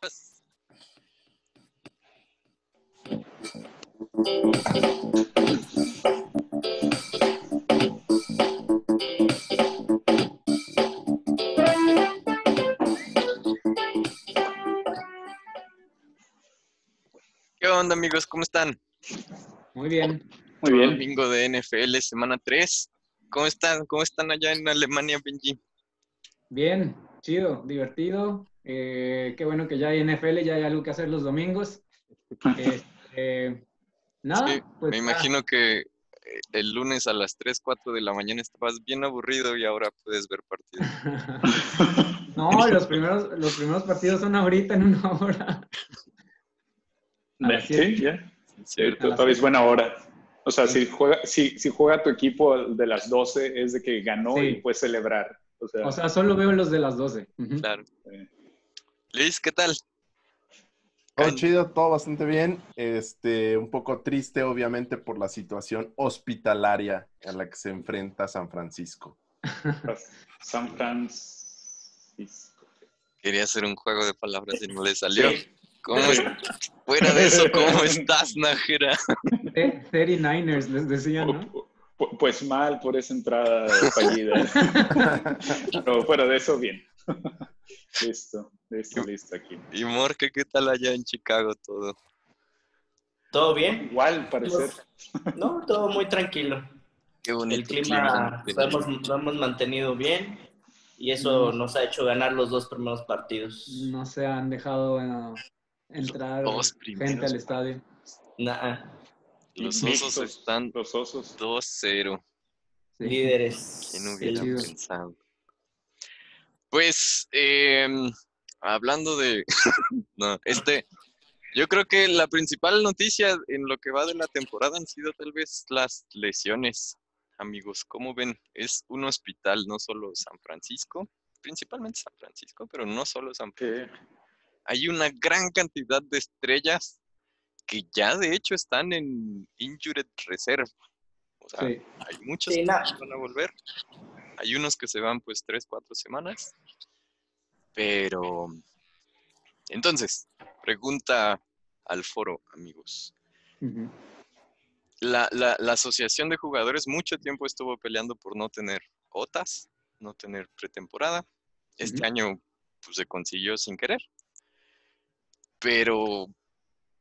¿Qué onda amigos? ¿Cómo están? Muy bien. Muy bien. Domingo de NFL, semana 3. ¿Cómo están? ¿Cómo están allá en Alemania, Benji? Bien, chido, divertido. Eh, qué bueno que ya hay NFL, ya hay algo que hacer los domingos. Este, nada, Sí, pues, me ah, imagino que eh, el lunes a las 3, 4 de la mañana estabas bien aburrido y ahora puedes ver partidos. no, los primeros, los primeros partidos son ahorita en una hora. Sí, ya. ¿Cierto? Todavía es buena hora. O sea, si juega, si, si juega tu equipo de las 12 es de que ganó Sí. y puedes celebrar. O sea, O sea, solo veo los de las 12. Ujú. Claro. eh, Liz, ¿qué tal? Todo chido, todo bastante bien. Este, un poco triste, obviamente, por la situación hospitalaria a la que se enfrenta San Francisco. San Francisco. Quería hacer un juego de palabras y no le salió. Sí. ¿Cómo es- Fuera de eso, ¿cómo estás, Najera? Te- 39ers les decían, ¿no? Pu- pu- Pues mal por esa entrada fallida. Pero fuera de eso, bien. Listo, listo, listo aquí. Y Morque, ¿qué tal allá en Chicago todo? ¿Todo bien? Igual, parecer. No, todo muy tranquilo. Qué bonito El clima clima. lo hemos, lo hemos mantenido bien y eso nos ha hecho ganar los dos primeros partidos. No se han dejado entrar Dos gente al estadio. Nah, Los osos están Los osos. 2-0. Sí. líderes. ¿Quién hubiera pensado? Pues, em, hablando de... no, este... Yo creo que la principal noticia en lo que va de la temporada han sido tal vez las lesiones. Amigos, ¿cómo ven? Es un hospital, no solo San Francisco, principalmente San Francisco, pero no solo San Francisco. Hay una gran cantidad de estrellas que ya de hecho están en Injured Reserve. O sea, Sí. hay muchos Sí, que van a volver. Hay unos que se van pues tres, cuatro semanas. Pero, entonces, pregunta al foro, amigos. La, la- la asociación de jugadores mucho tiempo estuvo peleando por no tener OTAS, no tener pretemporada. Este año pues, se consiguió sin querer. Pero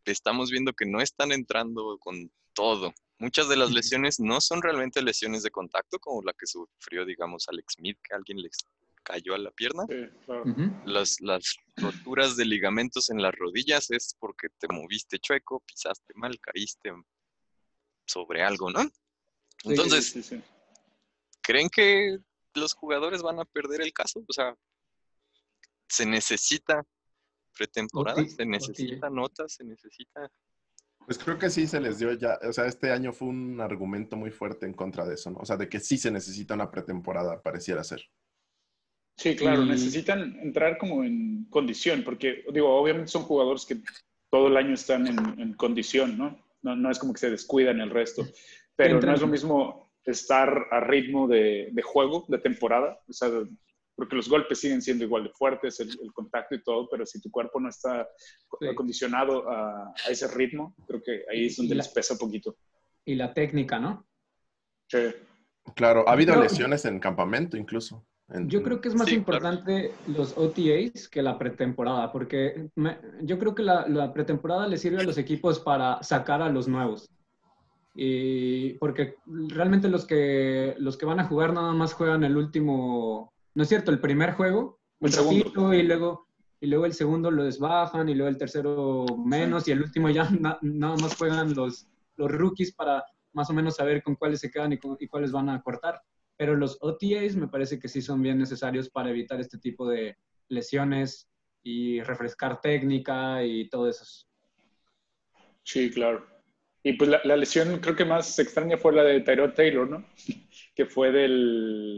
estamos viendo que no están entrando con todo. Muchas de las lesiones no son realmente lesiones de contacto, como la que sufrió, digamos, Alex Smith, que alguien les cayó a la pierna. sí, claro. Ujú. Las, las roturas de ligamentos en las rodillas es porque te moviste chueco, pisaste mal, caíste sobre algo, ¿no? Entonces, Sí, sí, sí. ¿creen que los jugadores van a perder el caso? O sea, ¿se necesita pretemporada? ¿Se necesita notas? ¿Se necesita...? Pues creo que sí se les dio ya, o sea, este año fue un argumento muy fuerte en contra de eso, ¿no? O sea, de que sí se necesita una pretemporada, pareciera ser. Sí, claro, Y- necesitan entrar como en condición, porque digo, obviamente son jugadores que todo el año están en, en condición, ¿no? ¿no? no es como que se descuidan el resto, pero Entran- no es lo mismo estar a ritmo de, de juego, de temporada, o sea, porque los golpes siguen siendo igual de fuertes, el, el contacto y todo, pero si tu cuerpo no está Sí. acondicionado a, a ese ritmo, creo que ahí es donde la- les pesa un poquito. Y la técnica, ¿no? Sí. Claro, ha habido lesiones en campamento incluso. En- Yo creo que es más Sí, claro. importante los OTAs que la pretemporada, porque me- yo creo que la, la pretemporada le sirve a los equipos para sacar a los nuevos. Y porque realmente los que, los que van a jugar nada más juegan el último, ¿no es cierto? El primer juego, El segundo. y luego, y luego el segundo lo desbajan, y luego el tercero menos, y el último ya na- nada más juegan los, los rookies para más o menos saber con cuáles se quedan y, y cuáles van a cortar. Pero los OTAs me parece que sí son bien necesarios para evitar este tipo de lesiones y refrescar técnica y todo eso. Sí, claro. Y pues la, la lesión creo que más extraña fue la de Tyrod Taylor, ¿no? Que fue del...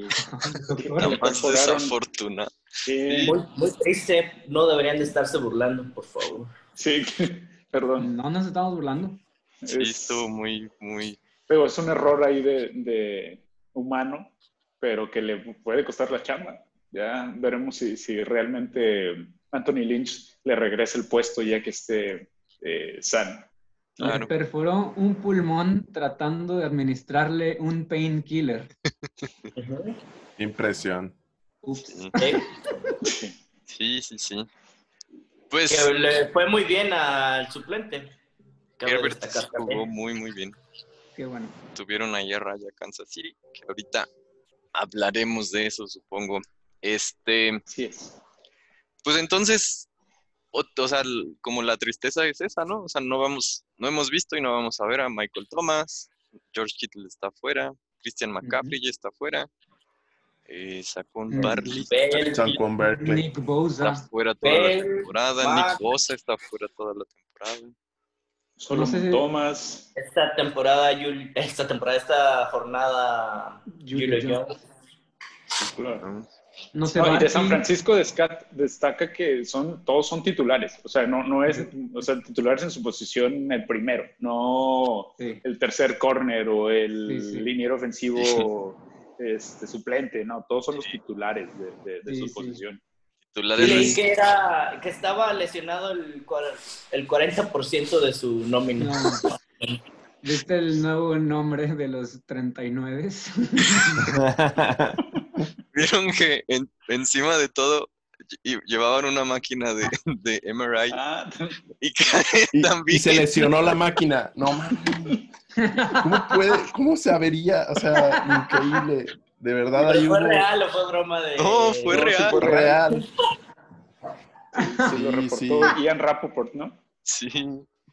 La más desafortunada. Sí, Muy, muy triste. No deberían de estarse burlando, por favor. sí, perdón. No nos estamos burlando. Sí, Es- estuvo muy, muy... Pero es un error ahí de, de humano, pero que le puede costar la chamba. Ya veremos si, si realmente Anthony Lynch le regrese el puesto ya que esté eh, sano. Le Claro. perforó un pulmón tratando de administrarle un painkiller. Impresión. Ups. Sí, Sí. sí, sí. sí. Pues que le fue muy bien al suplente. Cabe Herbert jugó muy, muy bien. Qué bueno. Tuvieron ahí a raya Kansas City, que ahorita hablaremos de eso, supongo. Este, es. pues entonces, o, o sea, como la tristeza es esa, ¿no? O sea, no vamos, no hemos visto y no vamos a ver a Michael Thomas, George Kittle está fuera, Christian McCaffrey ya está fuera, eh, Saquon Mm. Berkeley. Nick está Bosa. fuera toda la Bell, temporada, Mack. Nick Bosa está fuera toda la temporada. Solo No sé si- Thomas. esta temporada, esta temporada, esta jornada, Julio Julio Jones. Jones. No se No, va y de San. Francisco destaca que son, todos son titulares. O sea, no, no es, o sea, titulares en su posición el primero, no Sí. el tercer corner o el Sí, sí. liniero ofensivo este, suplente. No, todos son los titulares de, de- de Sí, su sí. posición. Y Titulares leí que, era, que estaba lesionado el, cuar- el 40% de su nómina. No. ¿Viste el nuevo nombre de los 39? Vieron que en- encima de todo lle- llevaban una máquina de, de MRI Ah, y Y, también y se lesionó la máquina. No mames. ¿Cómo puede? ¿Cómo se avería? O sea, increíble. De verdad ahí ¿Fue real o fue broma de.? No, fue No, sí real. fue real. sí, lo Sí, reportó sí. Ian Rappaport, ¿no? Sí,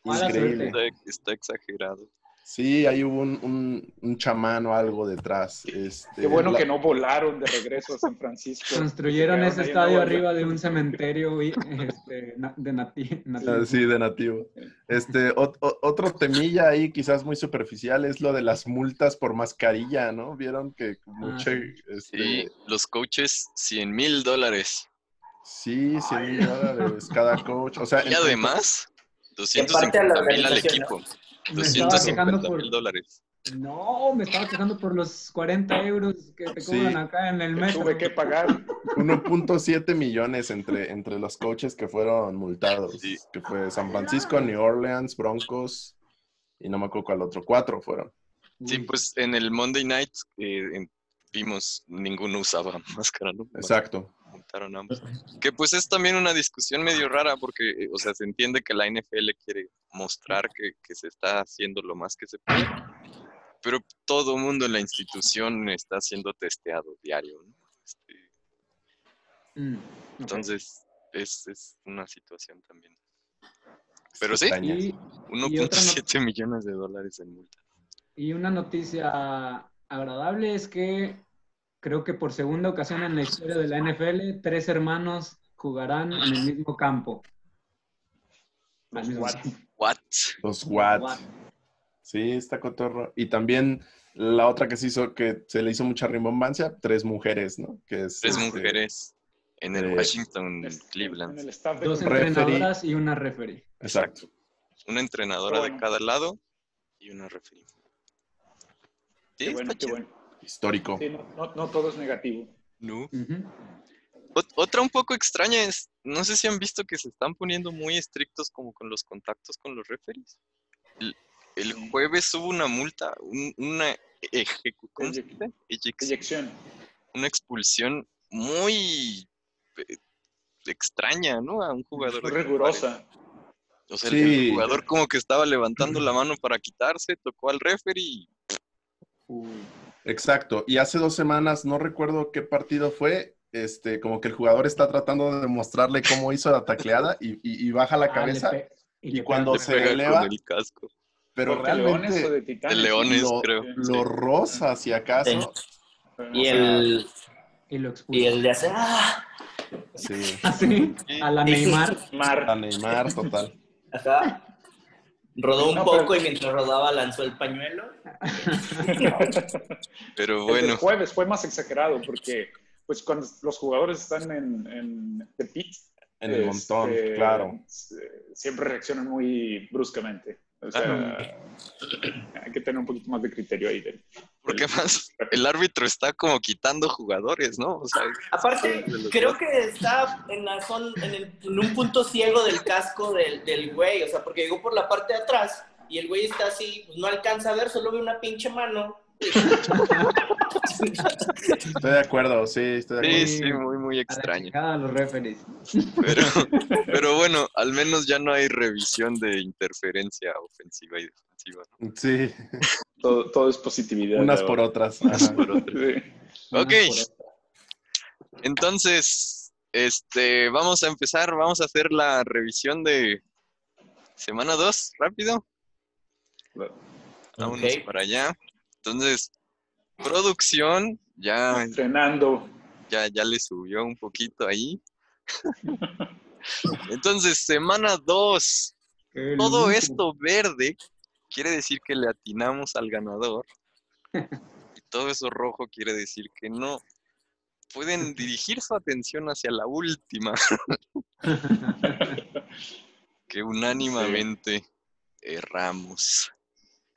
Increíble. está exagerado. Sí, ahí hubo un, un, un chamán o algo detrás. Este, Qué bueno la- que no volaron de regreso a San Francisco. Construyeron Se ese estadio arriba de un cementerio y, este, de nati- Ah, nativo. Sí, de nativo. Este, o- otro temilla ahí, quizás muy superficial, es lo de las multas por mascarilla, ¿no? Vieron que mucho, sí. este, Y los coaches, 100 mil dólares. sí, 100 mil dólares cada coach. O sea, Y en- además, parte a la 250 mil al equipo. 250 por... mil dólares. No, me estaba quejando por los 40 euros que te Sí. cobran acá en el metro. Tuve que pagar. 1.7 millones entre, entre los coaches que fueron multados. Sí. Que fue San Francisco, New Orleans, Broncos y no me acuerdo cuál otro. Cuatro fueron. Sí, Uy. pues en el Monday Night eh, vimos, ninguno usaba máscara, ¿no? Exacto. Ambos. Que pues es también una discusión medio rara porque, eh, o sea, se entiende que la NFL quiere mostrar que, que se está haciendo lo más que se puede, pero todo mundo en la institución está siendo testeado diario, ¿no? Este, Mm, entonces, es, es una situación también. Pero sí, Extraña. Y, 1.7 millones de dólares en multa. y una noticia agradable es que creo que por segunda ocasión en la historia de la NFL, tres hermanos jugarán en el mismo campo. Al Los mismo Watt. tiempo. What? Los Watt. Watt. Sí, está cotorro. Y también la otra que se hizo, que se le hizo mucha rimbombancia, tres mujeres, ¿no? Que es, Tres este, mujeres en el eh, Washington, En Cleveland. el staff de Dos Referee. entrenadoras y una referee. Exacto. Una entrenadora de cada lado y una referee. Sí, Qué bueno, está qué bueno. Histórico. Sí, no, no- no todo es negativo. No. Ot- Otra un poco extraña es, no sé si han visto que se están poniendo muy estrictos como con los contactos con los referees. El, jueves hubo una multa, un- una ejecu- ¿cómo se Eyec- dice? Eyec- Eyección. una expulsión muy eh, extraña, ¿no? A un jugador. Muy rigurosa. O sea, el- Sí. el jugador como que estaba levantando la mano para quitarse, tocó al referee y Uy. Exacto. Y hace dos semanas, no recuerdo qué partido fue, este, como que el jugador está tratando de mostrarle cómo hizo la tacleada y, y- y baja la Ah, cabeza, y cuando se eleva, con el casco. pero ¿Fue de leones o realmente de titanes? De leones, lo, creo. lo rosa, si acaso. Y el, Y lo expulsa. y el de hacer. ¡Ah! Sí, Así, a la Neymar. a Mar. Neymar, total. Ajá. Rodó un No, poco pero- y mientras rodaba lanzó el pañuelo. Pero El bueno, jueves fue más exagerado porque pues cuando los jugadores están en, en the pit, En el este, montón, claro. se- Siempre reaccionan muy bruscamente. O sea, hay que tener un poquito más de criterio ahí. Porque más el árbitro está como quitando jugadores, ¿no? O sea, Aparte, creo que está en, la zon- en, el- en un punto ciego del casco del, del güey, o sea, porque llegó por la parte de atrás y el güey está así, pues no alcanza a ver, solo ve una pinche mano. Estoy de acuerdo, sí, estoy de acuerdo. Sí, sí, muy, muy extraño. los referees. Pero, pero bueno, al menos ya no hay revisión de interferencia ofensiva y defensiva. ¿no? Sí, Todo, todo es positividad. unas por otras. Por. Sí. Ok. Unas por otras. Entonces, este, vamos a empezar, vamos a hacer la revisión de semana 2, rápido. Vámonos para allá. Entonces, producción, ya, Entrenando. ya, ya le subió un poquito ahí. Entonces, semana 2. El Todo esto verde quiere decir que le atinamos al ganador. Y todo eso rojo quiere decir que no. Pueden dirigir su atención hacia la última, que unánimemente erramos.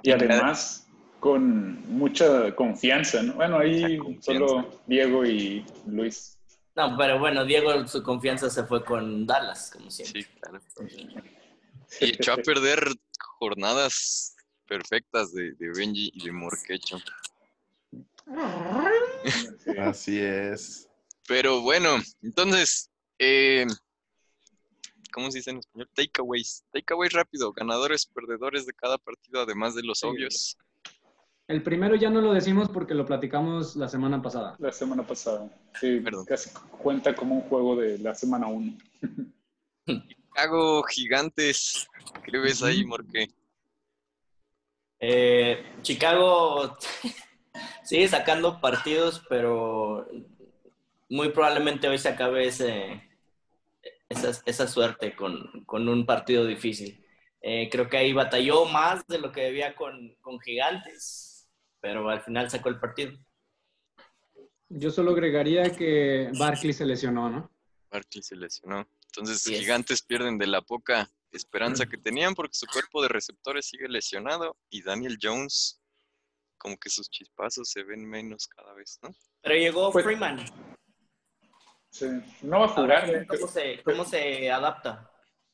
Y además, con mucha confianza, ¿no? Bueno, ahí solo Diego y Luis. No, pero bueno, Diego, su confianza se fue con Dallas, como siempre. Sí, claro. Y echó a perder jornadas perfectas de, de Benji y de Morquecho. Sí. Así es. Pero bueno, entonces, eh, ¿cómo se dice en español? Takeaways. Takeaways rápido, ganadores, perdedores de cada partido, además de los Sí. obvios. El primero ya no lo decimos porque lo platicamos la semana pasada. La semana pasada. Sí, Perdón. casi cuenta como un juego de la semana 1. Hago gigantes. ¿Qué ves ahí, Morque? Eh, Chicago sigue sacando partidos, pero muy probablemente hoy se acabe ese, esa, esa suerte con, con un partido difícil. Eh, creo que ahí batalló más de lo que debía con, con Gigantes, pero al final sacó el partido. Yo solo agregaría que Barkley se lesionó, ¿no? Barkley se lesionó. Entonces, es. gigantes pierden de la poca esperanza que tenían porque su cuerpo de receptores sigue lesionado y Daniel Jones, como que sus chispazos se ven menos cada vez, ¿no? Pero llegó Pues- Freeman. Sí. No va a jugar. ¿eh? ¿cómo, se, ¿Cómo se adapta?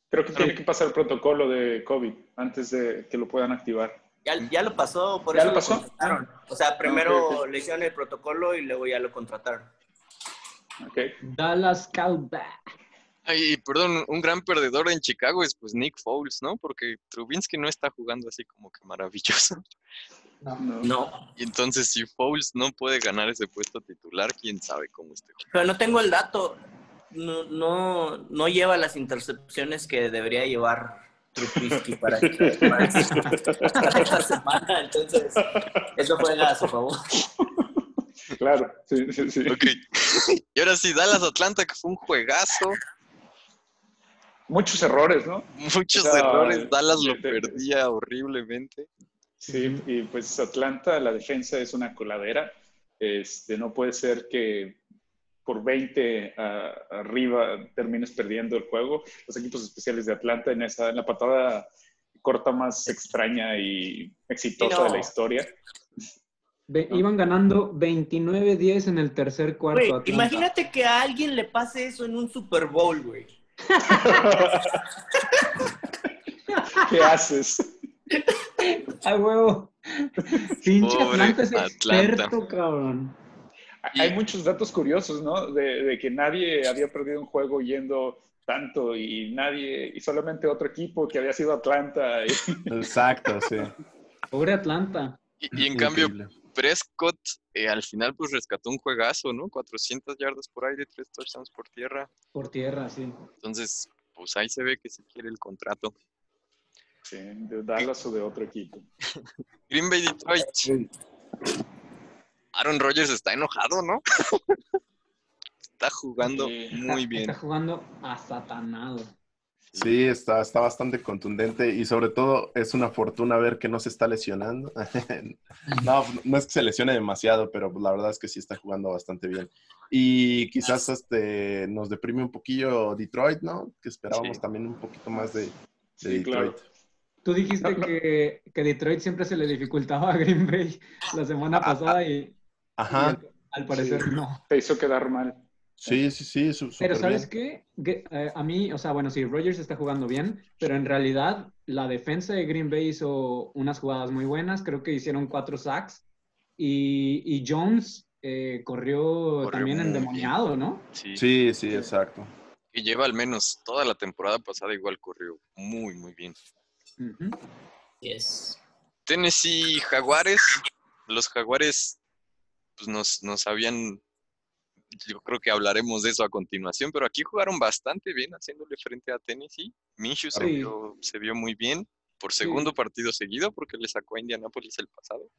Creo que tiene que pasar el protocolo de COVID antes de que lo puedan activar. Ya, ya lo pasó, por ¿Ya eso lo pasó? contrataron. O sea, primero ok, ok. le hicieron el protocolo y luego ya lo contrataron. ¿Ok? Dallas Cowboys. Ay, perdón, un gran perdedor en Chicago es pues Nick Foles, ¿no? Porque Trubinsky no está jugando así como que maravilloso. No. No, Y entonces si Foles no puede ganar ese puesto titular, quién sabe cómo esté. pero no tengo el dato. No, no, no lleva las intercepciones que debería llevar Trubisky para, para, para esta semana. Entonces, eso juega a su favor. Claro, sí, sí, sí. Ok. y ahora sí, Dallas Atlanta, que fue un juegazo. Muchos errores, ¿no? Muchos O sea, errores. Dallas lo de- perdía horriblemente. Sí, y pues Atlanta, la defensa es una coladera. Este, no puede ser que por 20 a- arriba termines perdiendo el juego. Los equipos especiales de Atlanta en, esa, en la patada corta más extraña y exitosa no. de la historia. Ve- Iban ganando 29-10 en el tercer cuarto. Imagínate que a alguien le pase eso en un Super Bowl, güey. ¿Qué haces? ¡A huevo! Pinche Atlanta es Atlanta. experto, cabrón. Hay muchos datos curiosos, ¿no? De, de que nadie había perdido un juego yendo tanto y nadie, y solamente otro equipo que había sido Atlanta. y- Exacto, sí. Pobre Atlanta. Y, y en cambio, Increíble. Prescott eh, al final pues rescató un juegazo, ¿no? 400 yardas por aire, 3 touchdowns por tierra. Por tierra, sí. Entonces, pues ahí se ve que se quiere el contrato. Sí, de Dallas o de otro equipo. Green Bay Detroit. Aaron Rodgers está enojado, ¿no? está jugando Sí. muy bien. Está jugando asatanado. Sí, está, está bastante contundente y sobre todo es una fortuna ver que no se está lesionando. no, no es que se lesione demasiado, pero la verdad es que sí está jugando bastante bien. Y quizás este, nos deprime un poquillo Detroit, ¿no? Que esperábamos Sí. también un poquito más de, de Sí, Detroit. claro. Tú dijiste que, que Detroit siempre se le dificultaba a Green Bay la semana pasada y, Ajá. al, al parecer Sí. no. Te hizo quedar mal. Sí, sí, sí. su- Pero ¿sabes bien. qué? Que, eh, a mí, o sea, bueno, sí, Rogers está jugando bien, pero en realidad la defensa de Green Bay hizo unas jugadas muy buenas. Creo que hicieron cuatro sacks y, y Jones eh, corrió, Corrió también endemoniado, ¿no? Sí. Sí, sí, exacto. Y lleva al menos toda la temporada pasada igual corrió muy, muy bien. Yes. Tennessee Jaguares. Los Jaguares pues nos, nos habían. Yo creo que hablaremos de eso a continuación, pero aquí jugaron bastante bien haciéndole frente a Tennessee. Minshew se, vio, se vio muy bien por Sí. segundo partido seguido porque le sacó a Indianapolis el pasado.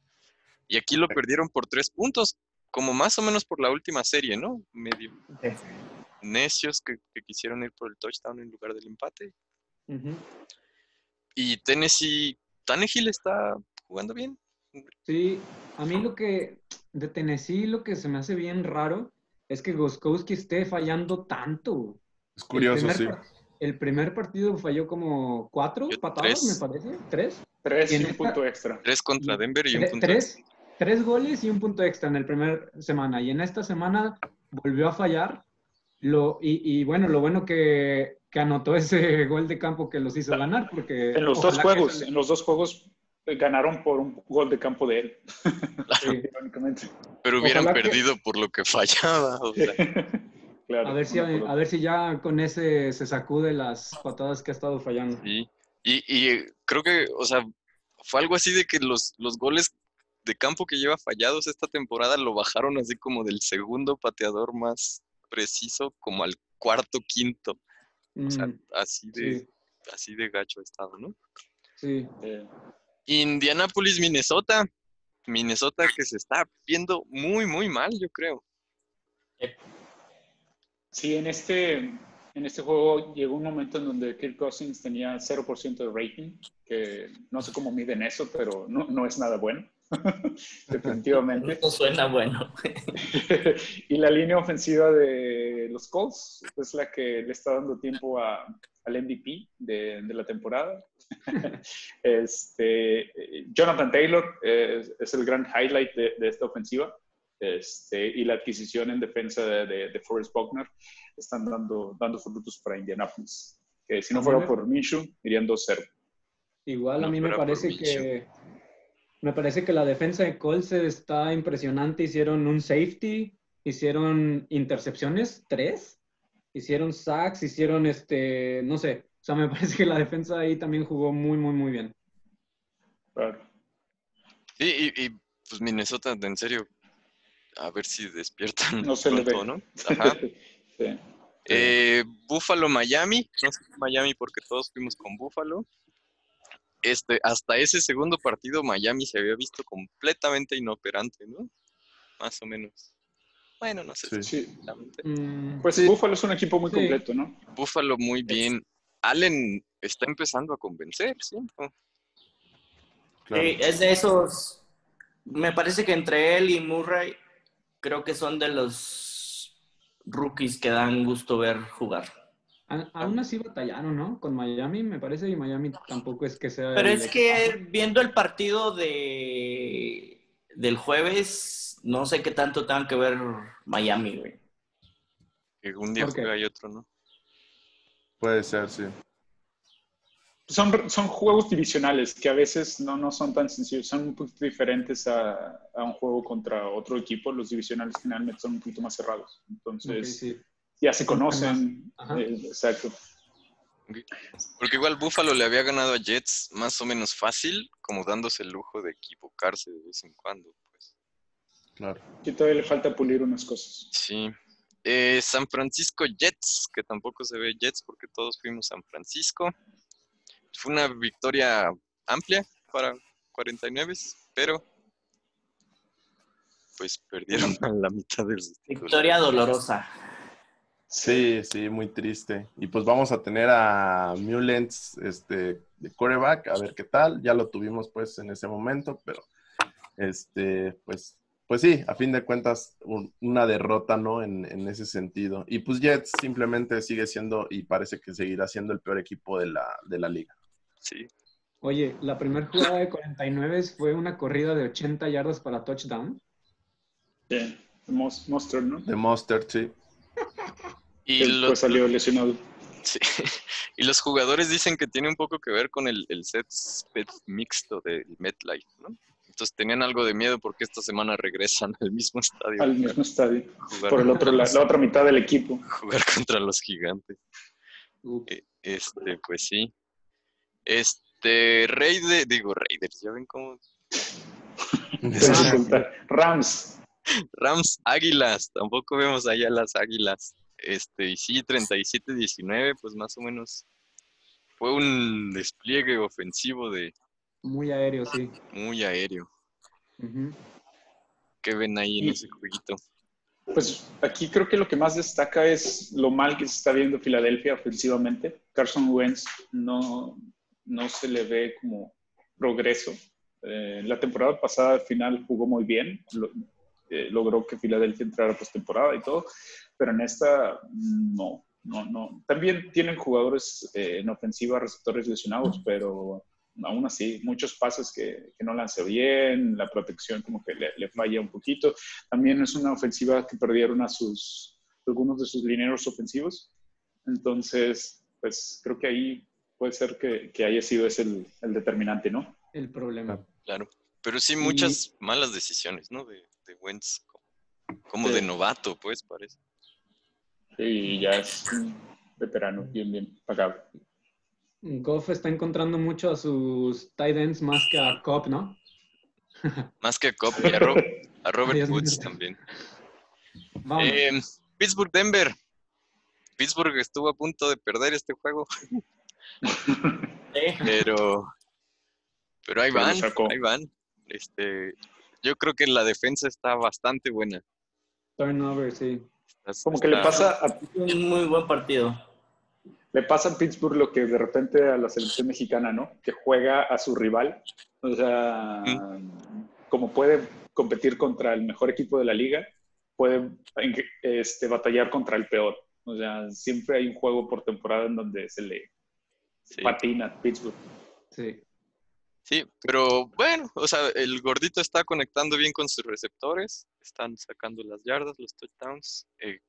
Y aquí lo perdieron por tres puntos, como más o menos por la última serie, ¿no? Medio necios que, que quisieron ir por el touchdown en lugar del empate. Y Tennessee, Tannehill está jugando bien. Sí, a mí lo que de Tennessee lo que se me hace bien raro es que Goskowski esté fallando tanto. Es El curioso, primer sí. El primer partido falló como cuatro Yo patadas, tres. me parece. ¿Tres? Tres Y y un esta- punto extra. Tres contra Denver y un punto tres, extra. tres goles y un punto extra en el primer semana. Y en esta semana volvió a fallar. Lo, y, y bueno, lo bueno que, que anotó ese gol de campo que los hizo ganar, porque... En los dos juegos, en los dos juegos ganaron por un gol de campo de él, sí. irónicamente. Pero hubieran Ojalá que- perdido por lo que fallaba. o sea, claro. A ver, si, una por a ver si ya con ese se sacude las patadas que ha estado fallando. sí. Y, y eh, creo que, o sea, fue algo así de que los, los goles de campo que lleva fallados esta temporada lo bajaron así como del segundo pateador más preciso como al cuarto, quinto. O sea, Mm, así de, sí, así de gacho ha estado, ¿no? sí. Eh, Indianapolis, Minnesota. Minnesota que se está viendo muy, muy mal, yo creo. Sí, en este, en este juego llegó un momento en donde Kirk Cousins tenía 0% de rating, que no sé cómo miden eso, pero no, no es nada bueno, definitivamente. Esto suena bueno. y la línea ofensiva de los Colts es la que le está dando tiempo a, al MVP de, de la temporada. este, Jonathan Taylor es, es el gran highlight de, de esta ofensiva. Este, y la adquisición en defensa de, de, de Forrest Buckner están dando, dando frutos para Indianapolis. Que si no fuera me- por Minshew, irían 2-0. Igual a No mí me fuera por parece que me parece que la defensa de Colts está impresionante. Hicieron un safety, hicieron intercepciones, tres, hicieron sacks, hicieron este, no sé. O sea, me parece que la defensa ahí también jugó muy, muy, muy bien. Claro. Sí, y, y, pues Minnesota, en serio, a ver si despiertan No se le pronto, ve. ¿no? Ajá. Sí. Eh, Buffalo, Miami. No sé si Miami porque todos fuimos con Buffalo. Este, hasta ese segundo partido Miami se había visto completamente inoperante, ¿no? Más o menos. Bueno, no sé Sí. si. Mm, Pues sí. Buffalo es un equipo muy Sí. completo, ¿no? Buffalo muy bien. Allen está empezando a convencer. Sí, es de esos. Me parece que entre él y Murray, creo que son de los rookies que dan gusto ver jugar. A- aún así batallaron, ¿no? Con Miami, me parece, y Miami tampoco es que sea. Pero el es que viendo el partido de del jueves, no sé qué tanto tenga que ver Miami, güey. Que un día ¿Por qué? juega y otro no. Puede ser, sí. Son, son juegos divisionales que a veces no, no son tan sencillos, son un poquito diferentes a, a un juego contra otro equipo. Los divisionales generalmente son un poquito más cerrados. Entonces, sí. Ya se conocen. Ajá. eh, exacto. Porque igual Buffalo le había ganado a Jets más o menos fácil, como dándose el lujo de equivocarse de vez en cuando. Pues. Claro. Y todavía le falta pulir unas cosas. Sí. Eh, San Francisco Jets, que tampoco se ve Jets porque todos fuimos San Francisco. Fue una victoria amplia para 49, pero pues perdieron a la mitad de los Victoria dolorosa. Sí, sí, muy triste. Y pues vamos a tener a Mullens este, de quarterback, a ver qué tal. Ya lo tuvimos pues en ese momento, pero este, pues, pues sí, a fin de cuentas, un- una derrota, ¿no? En, en ese sentido. Y pues Jets simplemente sigue siendo y parece que seguirá siendo el peor equipo de la, de la liga. Sí. Oye, la primera jugada de 49 fue una corrida de 80 yardas para touchdown. Sí, Mos- Monster, ¿no? De Monster, sí. Y, lo- después salió lesionado. sí. y los jugadores dicen que tiene un poco que ver con el, el set sped mixto del MetLife, ¿no? Entonces tenían algo de miedo porque esta semana regresan al mismo estadio. Al mismo estadio. jugar Por el otro, la, los- la otra mitad del equipo. jugar contra los gigantes. Eh, Este, pues sí. Este, Raider, digo Raiders, ya ven cómo. Rams. Rams, Águilas, tampoco vemos allá las Águilas. Este, y sí, 37-19, pues más o menos fue un despliegue ofensivo de Muy aéreo, sí. muy aéreo. ¿Qué ven ahí en Y- ese jueguito? Pues aquí creo que lo que más destaca es lo mal que se está viendo Filadelfia ofensivamente. Carson Wentz no, no se le ve como progreso. Eh, la temporada pasada al final jugó muy bien, lo- eh, logró que Filadelfia entrara postemporada y todo, pero en esta no, no, no. También tienen jugadores eh, en ofensiva, receptores lesionados, pero aún así, muchos pases que, que no lanzó bien, la protección como que le, le falla un poquito. También es una ofensiva que perdieron a sus, algunos de sus lineros ofensivos. Entonces, pues creo que ahí puede ser que, que haya sido ese el, el determinante, ¿no? El problema. Claro. Pero sí, muchas malas decisiones, ¿no? De, de Wentz, como, como Sí. de novato, pues parece. Y ya es un veterano, bien, bien pagado. Goff está encontrando mucho a sus tight ends más que a Cobb, ¿no? Más que a Cobb y a, Ro- a Robert Dios mío. Woods también. Vamos. Eh, Pittsburgh-Denver. Pittsburgh estuvo a punto de perder este juego, Sí. pero, pero ahí van, ahí van. Este, yo creo que la defensa está bastante buena. Turnover, sí. Está- Como que le pasa a Un muy buen partido. Le pasa a Pittsburgh lo que de repente a la selección mexicana, ¿no? Que juega a su rival. O sea, como puede competir contra el mejor equipo de la liga, puede este, batallar contra el peor. O sea, siempre hay un juego por temporada en donde se le Sí, patina a Pittsburgh. Sí. Sí, pero bueno, o sea, el gordito está conectando bien con sus receptores, están sacando las yardas, los touchdowns. Eh,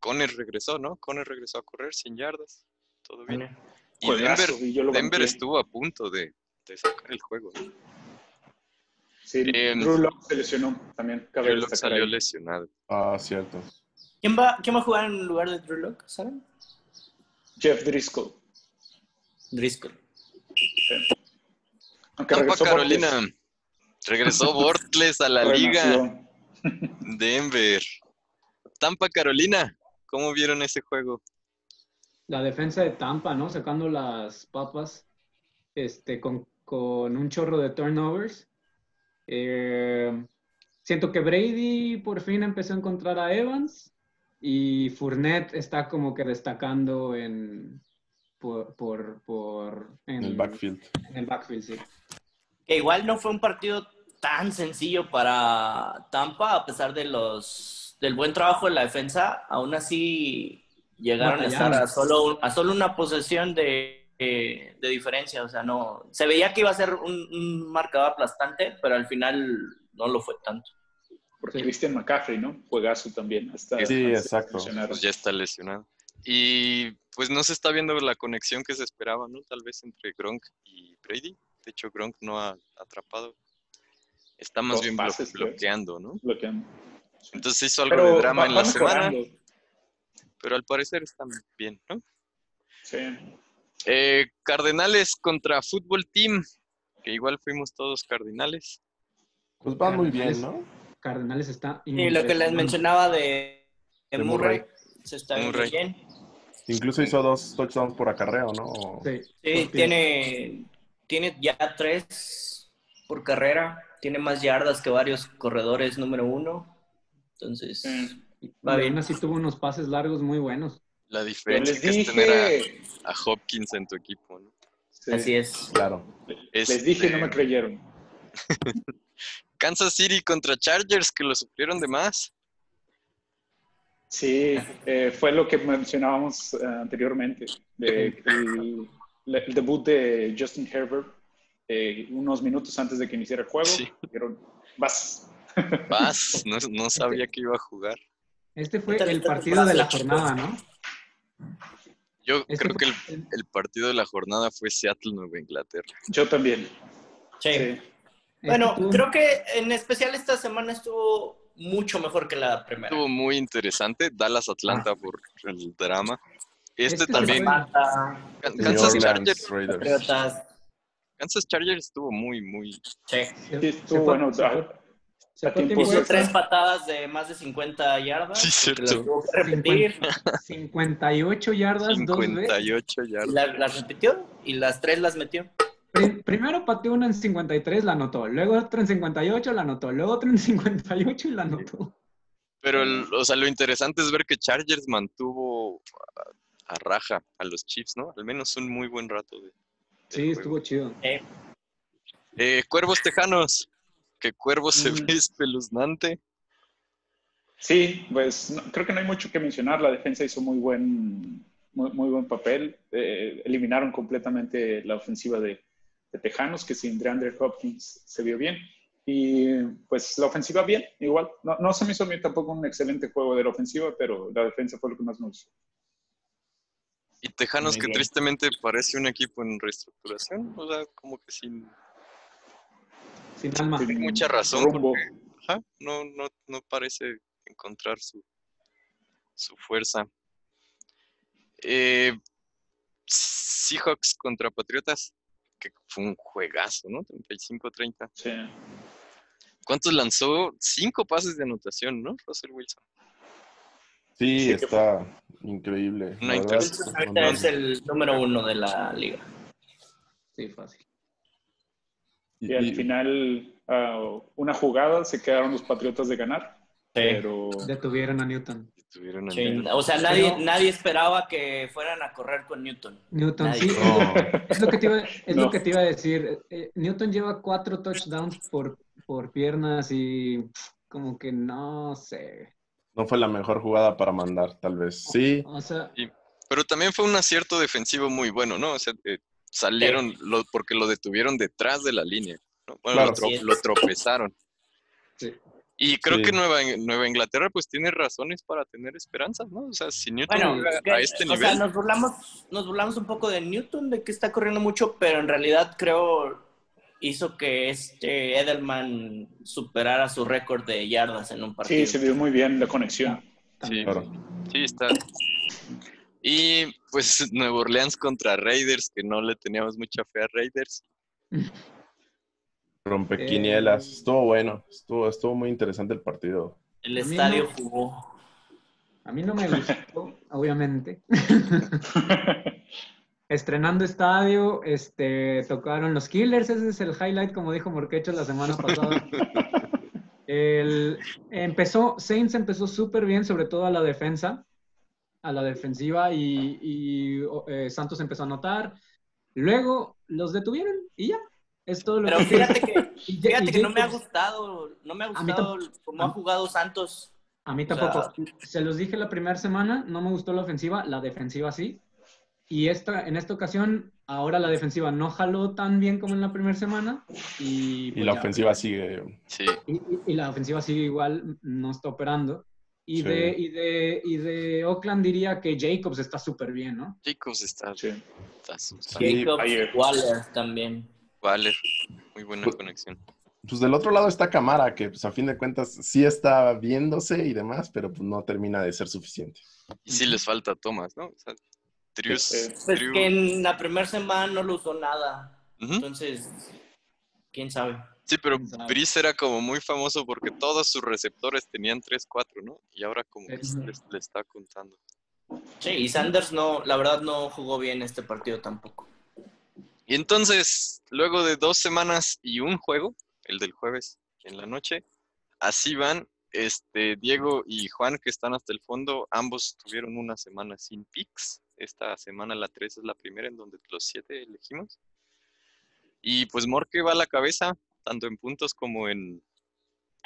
Conner regresó, ¿no? Conner regresó a correr sin yardas, todo bien. Y Juegazo, Denver, y yo lo Denver estuvo a punto de, de sacar el juego. ¿no? Sí, Eh, Drew Lock se lesionó también. Drew Lock destacar salió ahí. lesionado. Ah, cierto. ¿Quién va, ¿Quién va a jugar en lugar de Drew Lock, saben? Jeff Driscoll. Driscoll. sí. Aunque Tampa regresó Carolina. Bortles. Regresó Bortles a la liga. Denver. Tampa Carolina. ¿Cómo vieron ese juego? La defensa de Tampa, ¿no? Sacando las papas este, con, con un chorro de turnovers. Eh, siento que Brady por fin empezó a encontrar a Evans y Fournette está como que destacando en por, por, por- En el backfield. en el backfield, sí. Que igual no fue un partido tan sencillo para Tampa, a pesar de los del buen trabajo de la defensa, aún así llegaron a estar a solo, a solo una posesión de, eh, de diferencia. O sea, no. Se veía que iba a ser un, un marcador aplastante, pero al final no lo fue tanto. Porque Sí. Christian McCaffrey, ¿no? Juegazo también. Hasta, Sí, hasta exacto. Pues ya está lesionado. Y pues no se está viendo la conexión que se esperaba, ¿no? Tal vez entre Gronk y Brady. De hecho, Gronk no ha atrapado. Está más bien pases, bloqueando, ¿no? Bloqueando. Entonces hizo algo Pero de drama va- en va la semana, pero al parecer están bien, ¿no? Sí. Eh, Cardenales contra Fútbol Team, que igual fuimos todos Cardinales. Pues van muy bien, ¿no? Cardenales está Y lo que les mencionaba de, de De Murray, Murray. se está viendo Murray. bien. Incluso hizo dos touchdowns por acarreo, ¿no? Sí, Sí, por tiene, tiene ya tres por carrera, tiene más yardas que varios corredores número uno. Entonces, Sí. fin. va bien. así tuvo unos pases largos muy buenos. La diferencia es tener a, a Hopkins en tu equipo, ¿no? Sí. así es. Claro. Les dije y no Este, me creyeron. Kansas City contra Chargers, que lo sufrieron de más. Sí, eh, fue lo que mencionábamos eh, anteriormente, de- el, el debut de Justin Herbert eh, unos minutos antes de que iniciara el juego. Sí. Dijeron, vas. Vas, no, no sabía que iba a jugar. Este fue el partido de la jornada, ¿no? Yo Este creo que el, partido de la jornada fue Seattle-Nueva Inglaterra. Yo también. Sí. Sí. este Bueno, creo que en especial esta semana estuvo mucho mejor que la primera. Estuvo muy interesante. Dallas-Atlanta por el drama. Este, Este también, Atlanta, Kansas Orleans Chargers. Kansas Chargers estuvo muy, muy... sí. Sí, estuvo bueno. se ah, extra. tres patadas de más de 50 yardas. Sí, cierto. las tuvo que repetir. 58 yardas, dos veces. 58 yardas. la- las repitió y las tres las metió. Prim- Primero pateó una en 53, la anotó. Luego otra en 58, la anotó. Luego otra en 58 y la anotó. Pero, el- o sea, lo interesante es ver que Chargers mantuvo a, a raja a los Chiefs, ¿no? Al menos un muy buen rato. De, Sí, juego. estuvo chido. Eh, Eh, Cuervos Tejanos. Que Cuervos se Mm. ve espeluznante. Sí, pues no- creo que no hay mucho que mencionar. La defensa hizo muy buen, muy, muy buen papel. Eh, eliminaron completamente la ofensiva de, de Tejanos, que sin DeAndre Hopkins se vio bien. Y pues la ofensiva bien, igual. No, no se me hizo a mí tampoco un excelente juego de la ofensiva, pero la defensa fue lo que más me gustó. Y Tejanos que bien. tristemente parece un equipo en reestructuración. O sea, como que sin, Sin alma. Mucha razón. Rumbo. porque, ajá, no, no, no parece encontrar su, su fuerza. Eh, Seahawks contra Patriotas, que fue un juegazo, ¿no? 35-30. Sí. ¿Cuántos lanzó? Cinco pases de anotación, ¿no? Russell Wilson. Sí, Sí, que está increíble. Una La verdad, Wilson no, ahorita no, es el número uno de la liga. Sí, fácil. Y al y- final, ah, una jugada, se quedaron los Patriotas de ganar, pero Detuvieron a Newton. Tuvieron a Sí, Newton. O sea, nadie, Pero- nadie esperaba que fueran a correr con Newton. Newton, Nadie. sí. No. Es lo que te iba, es No. lo que te iba a decir. Eh, Newton lleva cuatro touchdowns por, por piernas y como que no sé. no fue la mejor jugada para mandar, tal vez. Sí, O sea, Pero también fue un acierto defensivo muy bueno, ¿no? O sea, eh, salieron lo, porque lo detuvieron detrás de la línea. ¿no? Bueno, Claro. lo, tro- Sí es. lo tropezaron. Y creo Sí. que Nueva, Nueva Inglaterra pues tiene razones para tener esperanzas, ¿no? O sea, si Newton Bueno, a este o nivel, sea, nos burlamos, nos burlamos un poco de Newton, de que está corriendo mucho, pero en realidad creo hizo que este Edelman superara su récord de yardas en un partido. sí, se vio muy bien la conexión. sí, claro. sí está. Y pues Nueva Orleans contra Raiders, que no le teníamos mucha fe a Raiders. Rompequinielas. Eh, Estuvo bueno. Estuvo, estuvo muy interesante el partido. El estadio no. jugó. a mí no me gustó, obviamente. Estrenando estadio, este, tocaron los Killers, ese es el highlight, como dijo Morquecho la semana pasada. El- empezó, Saints empezó súper bien, sobre todo a la defensa, a la defensiva, y, y, eh, Santos empezó a anotar. Luego los detuvieron y ya. Es todo lo Pero que fíjate que, y- y fíjate que no me ha Jacobs- gustado, no me ha gustado cómo ha jugado Santos. A mí O sea- tampoco. Se los dije la primera semana, no me gustó la ofensiva, la defensiva sí. Y esta, en esta ocasión, ahora la defensiva no jaló tan bien como en la primera semana. Y, Y pues la ya. ofensiva sigue. Sí, Y, y- y la ofensiva sigue igual, no está operando. Y, Sí. de, y, de, y de Oakland diría que Jacobs está súper bien, ¿no? chicos, está, Sí. está, está- Jacobs, ayer. Waller también. Vale, muy buena Pues- conexión. Pues del otro lado está Camara, que pues a fin de cuentas sí está viéndose y demás, pero pues no termina de ser suficiente. Y sí les falta Thomas, ¿no? O sea, Trius, Sí. Pues Triu- que en la primera semana no lo usó nada. Entonces, quién sabe. Sí, pero. Brice era como muy famoso porque todos sus receptores tenían 3-4, ¿no? Y ahora como que le está contando. Sí, y Sanders no, la verdad no jugó bien este partido tampoco. Y entonces, luego de dos semanas y un juego, el del jueves en la noche, así van. Este, Diego y Juan, que están hasta el fondo, ambos tuvieron una semana sin picks. Esta semana, la 3, es la primera en donde los siete elegimos. Y pues Morque va a la cabeza, tanto en puntos como en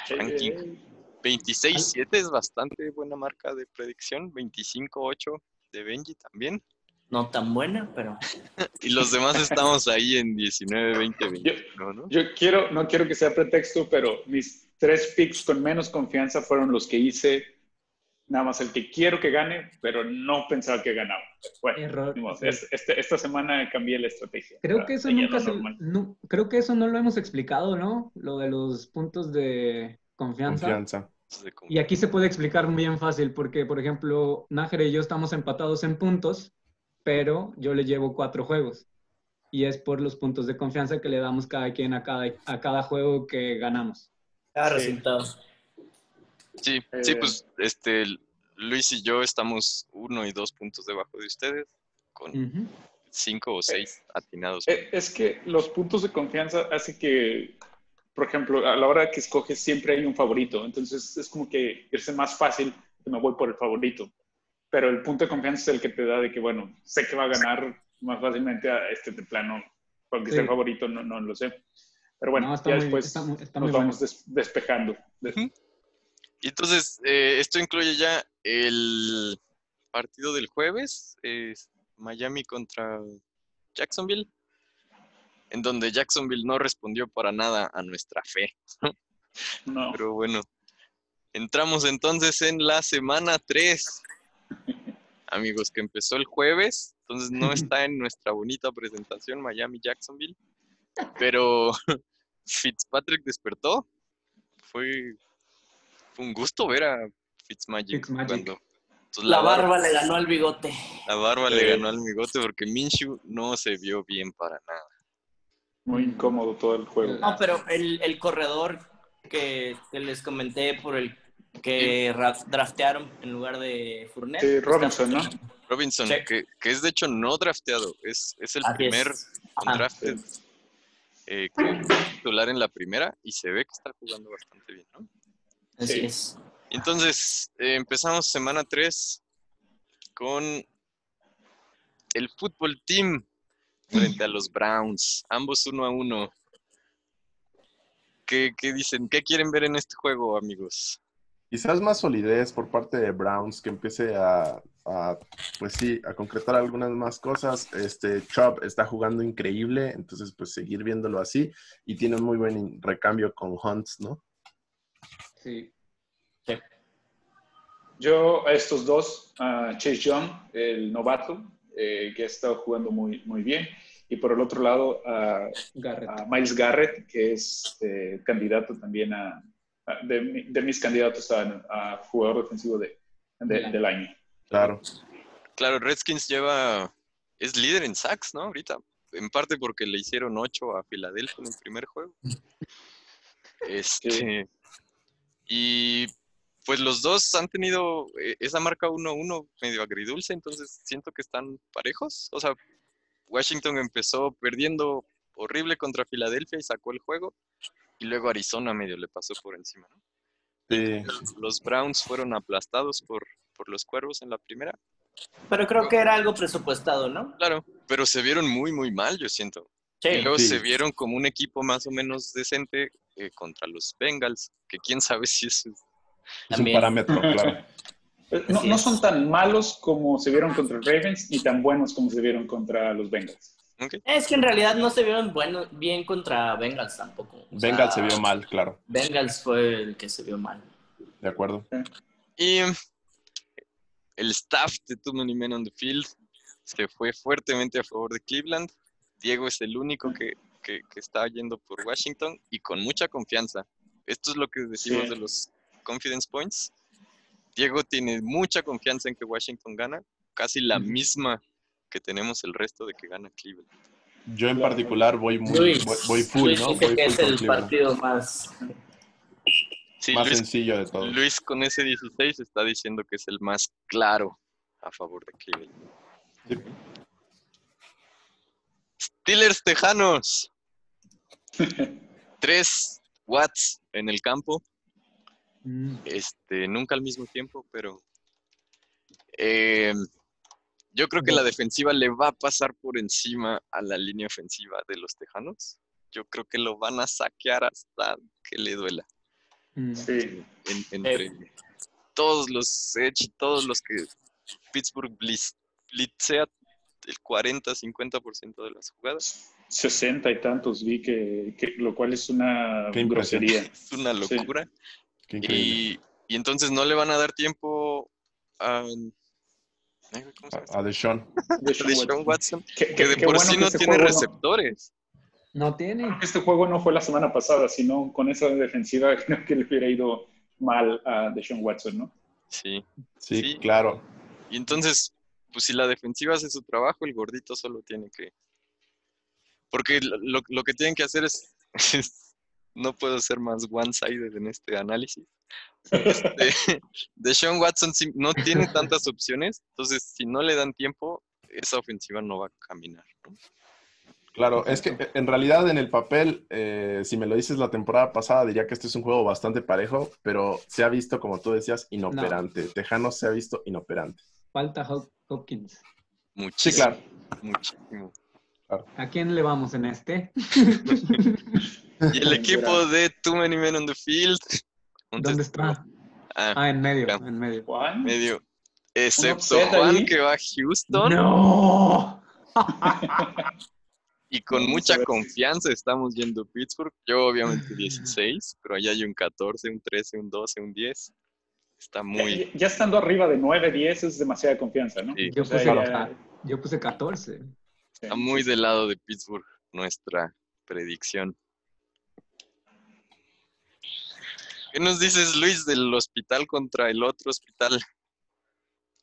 ranking. Eh, 26-7 es bastante buena marca de predicción. 25-8 de Benji también. No tan buena, pero Y los demás estamos ahí en 19, 20, 21, ¿no? Yo quiero, no quiero que sea pretexto, pero mis tres picks con menos confianza fueron los que hice. Nada más el que quiero que gane, pero no pensaba que ganaba. Bueno, Error. Sí. Es- este- esta semana cambié la estrategia. Creo que eso nunca se, no- creo que eso no lo hemos explicado, ¿no? Lo de los puntos de confianza. Confianza. Y aquí se puede explicar bien fácil, porque, por ejemplo, Nájera y yo estamos empatados en puntos, pero yo le llevo cuatro juegos. Y es por los puntos de confianza que le damos cada quien a cada, a cada juego que ganamos. cada Sí. resultado. Sí, sí, pues este, Luis y yo estamos uno y dos puntos debajo de ustedes, con Ujú. cinco o seis atinados. Eh, Es que los puntos de confianza hace que, por ejemplo, a la hora que escoges siempre hay un favorito. Entonces es como que irse más fácil que me voy por el favorito. Pero el punto de confianza es el que te da de que, bueno, sé que va a ganar más fácilmente a este de plano. Porque Sí. sea el favorito, no, no lo sé. Pero bueno, No, ya muy- después está está nos vamos des- despejando. Y entonces, eh, esto incluye ya el partido del jueves, es Miami contra Jacksonville, en donde Jacksonville no respondió para nada a nuestra fe. No. Pero bueno, entramos entonces en la semana 3. Amigos, que empezó el jueves, entonces no está en nuestra bonita presentación Miami-Jacksonville, pero Fitzpatrick despertó. Fue, fue un gusto ver a Fitzmagic, Fitzmagic. Entonces, La bar- barba le ganó al bigote. la barba Sí. le ganó al migote porque Minshew no se vio bien para nada. Muy incómodo todo el juego. No, pero el, el corredor que, que les comenté por el que ra- draftearon en lugar de Fournette. Sí, Robinson, ¿no? Robinson, Sí. que, que es de hecho no drafteado, es, es el Así es. primer undrafted eh, que fue titular en la primera y se ve que está jugando bastante bien, ¿no? Así Sí. es. Entonces, eh, empezamos semana 3 con el fútbol team frente a los Browns, ambos uno a uno. ¿Qué, qué dicen? ¿Qué quieren ver en este juego, amigos? Quizás más solidez por parte de Browns, que empiece a, a, pues sí, a concretar algunas más cosas. Este Chubb está jugando increíble, entonces pues seguir viéndolo así y tiene un muy buen recambio con Hunts, ¿no? Sí. Yo a estos dos, a Chase Young, el novato, eh, que ha estado jugando muy, muy bien. Y por el otro lado, a, Garrett. a Miles Garrett, que es eh, candidato también a, a- de, mi- de mis candidatos a, a jugador defensivo de, de- Del año. del año. Claro. Claro, Redskins lleva, es líder en sacks, ¿no? Ahorita, en parte porque le hicieron 8 a Filadelfia en el primer juego. Este, y pues los dos han tenido eh, esa marca 1-1 medio agridulce, entonces siento que están parejos. O sea, Washington empezó perdiendo horrible contra Filadelfia y sacó el juego, y luego Arizona medio le pasó por encima, ¿no? Sí. Los Browns fueron aplastados por, por los cuervos en la primera. Pero creo que era algo presupuestado, ¿no? Claro, pero se vieron muy, muy mal, yo siento. Sí. Y luego Sí. se vieron como un equipo más o menos decente eh, contra los Bengals, que quién sabe si eso es... Es un parámetro, claro. No, no son tan malos como se vieron contra el Ravens, ni tan buenos como se vieron contra los Bengals. Es que en realidad no se vieron bueno, bien contra Bengals tampoco. O sea, Bengals se vio mal, claro. Bengals fue el que se vio mal. De acuerdo. Y el staff de Too Many Men on the Field se fue fuertemente a favor de Cleveland. Diego es el único que, que- que está yendo por Washington y con mucha confianza. Esto es lo que decimos Sí. de los confidence points. Diego tiene mucha confianza en que Washington gana, casi la misma que tenemos el resto de que gana Cleveland. Yo en particular voy muy, Luis, voy, voy full, Luis ¿no? dice Voy que full es el Cleveland. partido más... Sí, Más Luis, sencillo de todos. Luis con ese 16 está diciendo que es el más claro a favor de Cleveland. Sí. Steelers Tejanos. Tres watts en el campo. Mm, Este, nunca al mismo tiempo, pero eh, yo creo que la defensiva le va a pasar por encima a la línea ofensiva de los Tejanos. Yo creo que lo van a saquear hasta que le duela. mm. Sí. En- entre todos los Edge y todos los que Pittsburgh blitz- blitzea, el 40-50% de las jugadas. 60 y tantos vi que, que- lo cual es una grosería. Es una Sí. locura. Qué. Y, y entonces no le van a dar tiempo a... ay, güey, ¿Cómo se llama? A Deshaun. De A Deshaun Watson, Que, que de por bueno sí no este tiene no- receptores. No tiene. Este juego no fue la semana pasada, sino con esa defensiva creo que le hubiera ido mal a Deshaun Watson, ¿no? Sí. Sí, Sí. claro. Y entonces, pues si la defensiva hace su trabajo, el gordito solo tiene que... Porque lo, lo- lo que tienen que hacer es... es- no puedo ser más one-sided en este análisis. Este, Deshaun Watson sí no tiene tantas opciones, entonces si no le dan tiempo, esa ofensiva no va a caminar. ¿no? Claro, es que eh, en realidad en el papel, eh, si me lo dices la temporada pasada, diría que este es un juego bastante parejo, pero se ha visto, como tú decías, inoperante. Tejanos se ha visto inoperante. Falta Hop- Hopkins. Muchísimo. Sí, claro. Muchísimo. ¿A quién le vamos en este? Y el equipo de Too Many Men on the Field. ¿Dónde está? Ah, Ah, en medio, en medio. Juan. medio. Excepto Juan ahí. que va a Houston ¡No! y con Vamos mucha confianza estamos yendo a Pittsburgh. Yo obviamente 16, pero allá hay un 14, un 13, un 12, un 10. Está muy... Ya, ya estando arriba de 9, 10 es demasiada confianza, ¿no? Sí. Yo O sea, puse, ya- yo puse 14. sí. Está muy del lado de Pittsburgh nuestra predicción. ¿Qué nos dices, Luis, del hospital contra el otro hospital?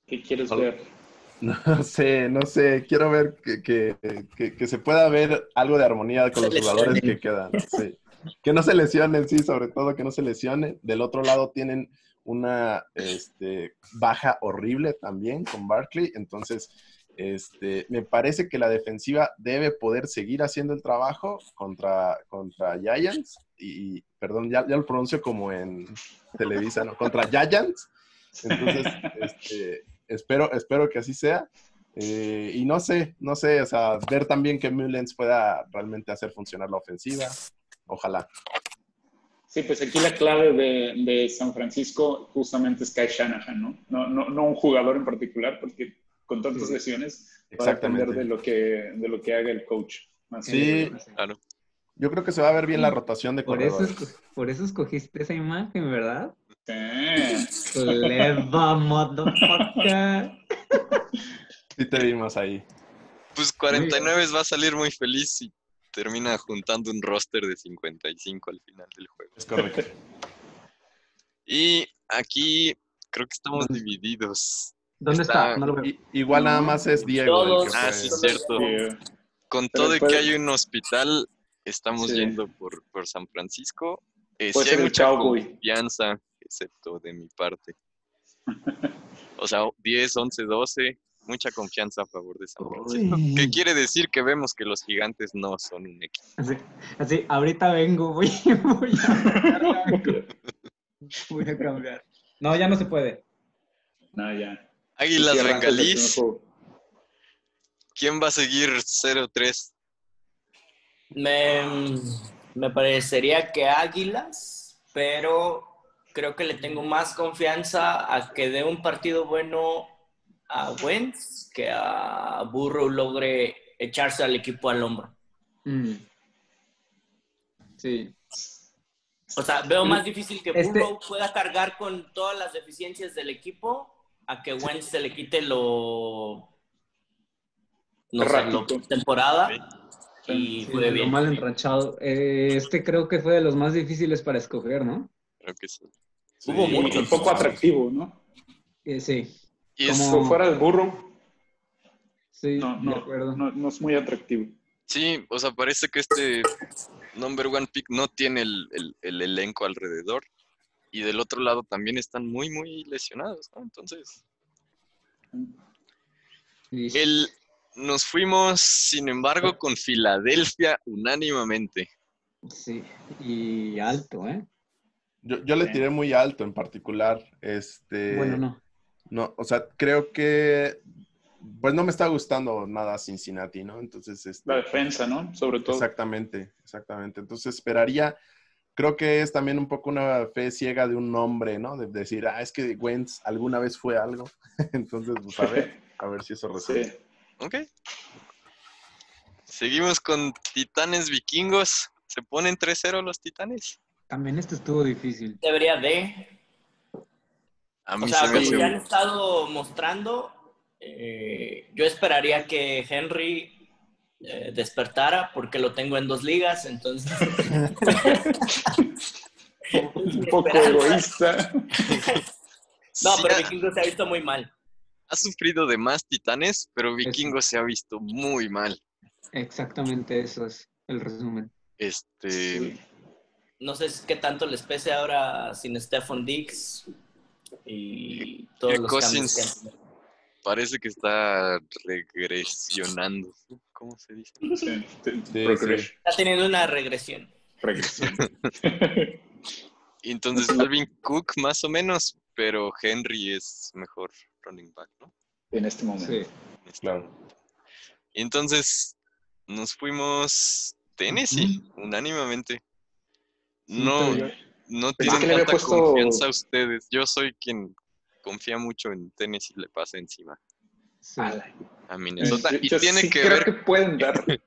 ¿Qué quieres Hola. ver? No sé, no sé. Quiero ver que, que- que- que se pueda ver algo de armonía con Se los jugadores lesionen. que quedan. sí. Que no se lesionen, sí, sobre todo que no se lesionen. Del otro lado tienen una este, baja horrible también con Barkley. Entonces, este, me parece que la defensiva debe poder seguir haciendo el trabajo contra, contra Giants. Y, y, perdón, ya, ya lo pronuncio como en Televisa, ¿no? Contra Giants. Entonces, este, espero, espero que así sea. Eh, y no sé, no sé, o sea, ver también que Mullens pueda realmente hacer funcionar la ofensiva. Ojalá. Sí, pues aquí la clave de, de San Francisco justamente es Kai Shanahan, ¿no? No, no, no un jugador en particular, porque con tantas lesiones va a depender Exactamente. de lo que, de lo que haga el coach. más Sí. Claro. Yo creo que se va a ver bien la rotación de Por eso, corredores. por eso escogiste esa imagen, ¿verdad? Sí. Clever, motherfucker. Sí te vimos ahí. Pues 49 va a salir muy feliz y termina juntando un roster de 55 al final del juego. Es correcto. Y aquí creo que estamos divididos. ¿Dónde Está- está? No lo veo. I- igual nada más es Diego. el que Todos. Ah, sí, es cierto. Con todo y puede- que hay un hospital, estamos Sí. yendo por, por San Francisco. Eh, Puede sí hay mucha Cowboy. confianza, excepto de mi parte. O sea, 10, 11, 12, mucha confianza a favor de San Francisco. Uy. Que quiere decir que vemos que los gigantes no son un equipo. Así, así, ahorita vengo, voy, voy a cambiar. Voy a cambiar. No, ya no se puede. No, ya. Águilas bengalís. ¿quién va a seguir 0-3? Me, me parecería que Águilas, pero creo que le tengo más confianza a que dé un partido bueno a Wentz que a Burrow logre echarse al equipo al hombro. Mm. Sí. O sea, veo más difícil que Este- Burrow pueda cargar con todas las deficiencias del equipo a que Wentz se le quite lo... No sé, lo temporada Sí. Y Sí, lo mal enranchado. Eh, este creo que fue de los más difíciles para escoger, ¿no? Creo que sí. Hubo Y- mucho. y poco atractivo, ¿no? Eh, sí, Y es- Como- Si fuera el burro, sí, no, de no, acuerdo. no, no es muy atractivo. Sí, o sea, parece que este number one pick no tiene el, el- el elenco alrededor. Y del otro lado también están muy, muy lesionados, ¿no? Entonces, Sí. el, nos fuimos, sin embargo, con Filadelfia unánimamente. Sí, y alto, ¿eh? Yo, yo le tiré muy alto en particular. Este, Bueno, no. No, o sea, creo que pues no me está gustando nada Cincinnati, ¿no? Entonces, este, La defensa, ¿no? Sobre todo. exactamente, exactamente. Entonces esperaría, creo que es también un poco una fe ciega de un nombre, ¿no? De decir, ah, es que Wentz alguna vez fue algo. Entonces, pues a ver, a ver si eso Sí. Ok. Seguimos con Titanes Vikingos. ¿Se ponen 3-0 los Titanes? También este estuvo difícil. Debería de. A O mí sea, se me ya han estado mostrando, eh, yo esperaría que Henry eh, despertara porque lo tengo en dos ligas, entonces... Un poco egoísta. No, pero Vikingos se ha visto muy mal. Ha sufrido de más Titanes, pero Vikingos se ha visto muy mal. Exactamente eso es el resumen. Este, Sí. No sé qué tanto les pese ahora sin Stephon Diggs y todos los Cousins. cambios que han tenido. parece que está regresionando. ¿Cómo se dice? Sí, Sí, Está teniendo una regresión. regresión. Entonces, Alvin Cook más o menos, pero Henry es mejor running back, ¿no? en este momento. Sí. En este Claro. momento. Y entonces nos fuimos Tennessee, unánimemente. No, no Pensé tienen que tanta puesto- confianza ustedes. Yo soy quien confía mucho en Tennessee le pasa encima sí. A Minnesota. Yo- Y tiene sí que creo ver, que pueden dar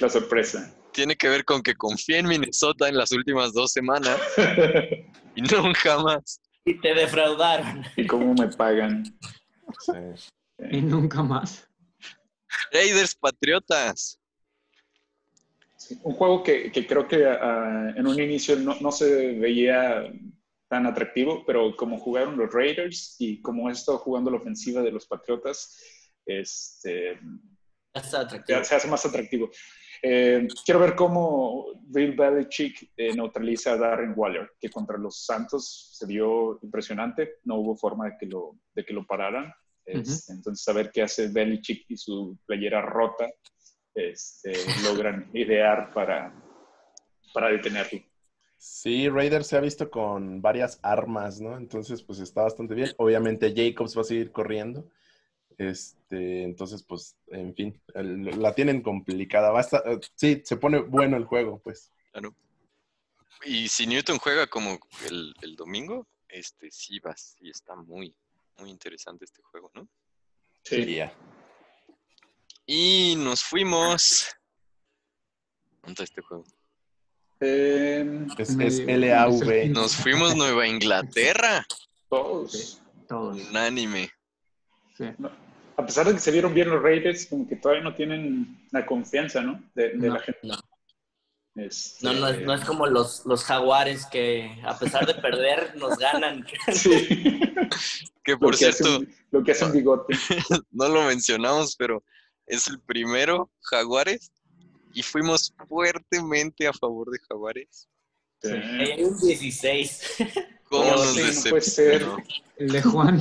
la sorpresa. tiene que ver con que confié en Minnesota en las últimas dos semanas y nunca más. Y te defraudaron. y cómo me pagan. Sí. Y nunca más. Raiders Patriotas. Un juego que, que creo que ah, en un inicio no, no se veía tan atractivo, pero como jugaron los Raiders y como ha estado jugando la ofensiva de los Patriotas, este, Está atractivo. se, se hace más atractivo. Eh, quiero ver cómo Bill Belichick eh, neutraliza a Darren Waller, que contra los Santos se vio impresionante, no hubo forma de que lo, de que lo pararan. Este, Entonces, a ver qué hace Belichick y su playera rota, este, logran idear para, para detenerlo. Sí, Raiders se ha visto con varias armas, ¿no? Entonces, pues está bastante bien. Obviamente Jacobs va a seguir corriendo. Este, entonces, pues, en fin, el- la tienen complicada. Va a estar- eh, sí, se pone bueno el juego, pues. Claro. Y si Newton juega como el, el domingo, este sí va, sí está muy, muy interesante este juego, ¿no? Sí. Ya. Y nos fuimos. ¿Dónde está este juego? Eh, Es, es LAV. Nos fuimos Nueva Inglaterra. todos. Todos. Unánime. Sí. A pesar de que se vieron bien los Raiders, como que todavía no tienen la confianza, ¿no? De, de No, la gente. no. Este, No, no es, no es como los, los jaguares que a pesar de perder nos ganan. Sí. Que lo, por que cierto, hacen, lo que hacen bigote. no lo mencionamos, pero es el primero Jaguares. Y fuimos fuertemente a favor de Jaguares. Sí. Hay un 16. ¿Cómo nos sí, no puede ser. decepcionó? El de Juan.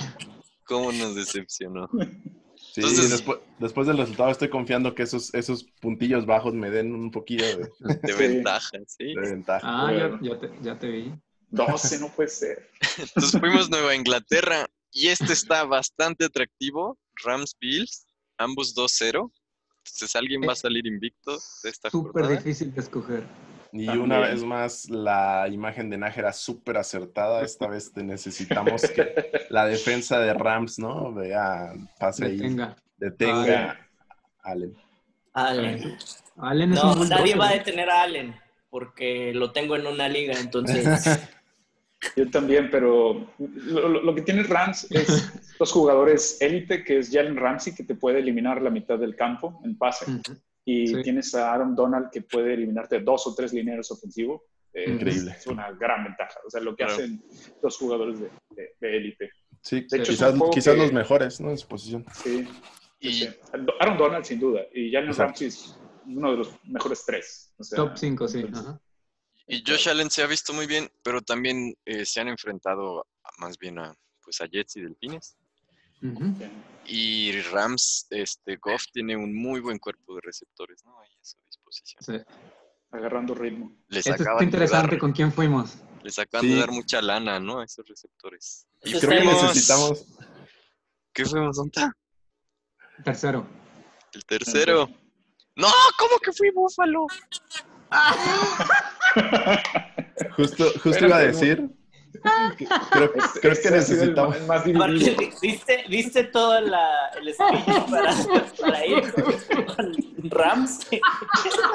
¿Cómo nos decepcionó? Sí, Entonces- después, después del resultado estoy confiando que esos, esos puntillos bajos me den un poquillo de, ventaja, ¿sí? de ventaja. Ah, ya, ya, te, ya te vi. 12 no puede ser. Entonces fuimos Nueva Inglaterra y este está bastante atractivo. Rams Bills, ambos 2-0. Entonces alguien va a salir invicto de esta Súper jornada. difícil de escoger. Y También. una vez más, la imagen de Nájera súper acertada. Esta vez te necesitamos que la defensa de Rams, ¿no? Vea, pase ahí, Detenga. detenga a Allen. Allen. Allen es No, un nadie va a detener a Allen porque lo tengo en una liga, entonces Yo también, pero lo, que tiene Rams es dos jugadores élite, que es Jalen Ramsey, que te puede eliminar la mitad del campo en pase. Y Sí. tienes a Aaron Donald, que puede eliminarte dos o tres lineros ofensivos. Eh, Increíble. Es una gran ventaja. O sea, lo que Claro. hacen los jugadores de- de de élite. Sí, De hecho, quizás, quizás que- los mejores, ¿no? En su posición. Sí. Y, sí. Aaron Donald, sin duda. Y Jalen. Ramsey es uno de los mejores tres. O sea, Top 5, sí. entonces, ajá. y Josh Allen se ha visto muy bien, pero también eh, se han enfrentado más bien a, pues a Jets y Delfines. Y Rams, este, Goff tiene un muy buen cuerpo de receptores, ¿no? Ahí a su disposición. Sí. agarrando ritmo. Les Esto de interesante dar, con quién fuimos. les acaban Sí. de dar mucha lana, ¿no? A esos receptores. Y Creo que necesitamos. ¿Qué fuimos? ¿Dónde está? Tercero. El tercero. No, ¿cómo que fui Búfalo? Justo, iba a decir Creo, Este- creo este que el necesitamos... el más dividido. ¿Viste, viste todo la, el speech para, para ir con Rams?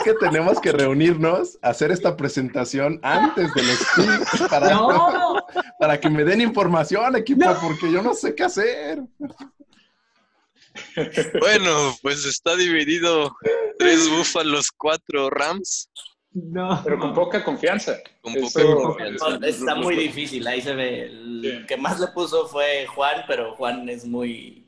que tenemos que reunirnos, hacer esta presentación antes de los picks para, ¡No! para que me den información, equipo, porque yo no sé qué hacer. Bueno, pues está dividido tres búfalos, cuatro Rams. No. Pero con poca confianza. Con poca confianza. está muy difícil, ahí se ve. El Sí. que más le puso fue Juan, pero Juan es muy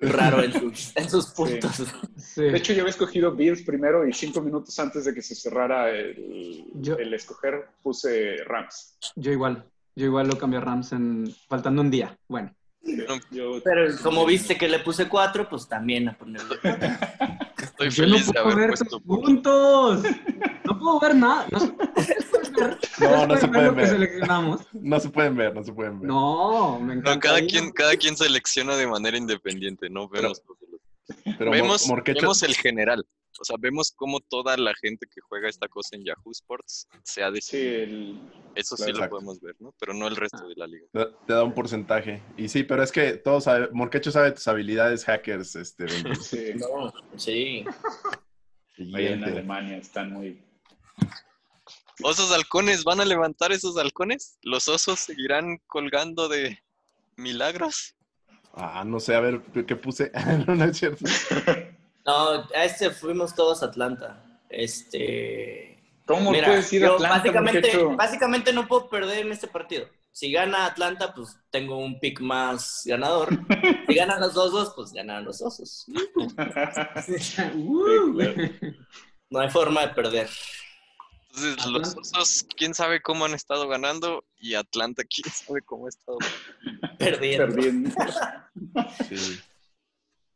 raro en sus, en sus puntos. Sí. De hecho, yo había escogido Bills primero y cinco minutos antes de que se cerrara el, Yo- el escoger puse Rams. Yo igual. Yo igual lo cambié a Rams en faltando un día. Bueno. Yo, Pero como viste que le puse cuatro, pues también a ponerle. Estoy Yo no feliz de puedo haber ver puesto puntos. No puedo ver nada. No, se- No, se pueden ver. No se pueden ver, no se pueden ver. No, me encanta. No, cada quien, cada quien selecciona de manera independiente, no vemos, Pero vemos, Morquecho- vemos el general. O sea, vemos cómo toda la gente que juega esta cosa en Yahoo Sports se ha sí, decidido. el- Eso sí lo podemos ver, ¿no? Pero no el resto de la liga. Te, da un porcentaje. Y sí, pero es que todos sabe, Morquecho sabe tus habilidades hackers, este, sí, No, sí. ahí en. Alemania están muy... ¿Osos halcones van a levantar esos halcones? ¿Los osos seguirán colgando de milagros? Ah, no sé, a ver, ¿qué puse? no, no es cierto. No, a este fuimos todos a Atlanta. Este. ¿Cómo Mira, puedes ir a Atlanta, básicamente, muchacho? básicamente no puedo perder en este partido. Si gana Atlanta, pues tengo un pick más ganador. Si ganan los osos, pues ganan los osos. Uh. No hay forma de perder. Entonces, los osos, quién sabe cómo han estado ganando y Atlanta, quién sabe cómo ha estado. Perdiendo. Perdiendo. Sí.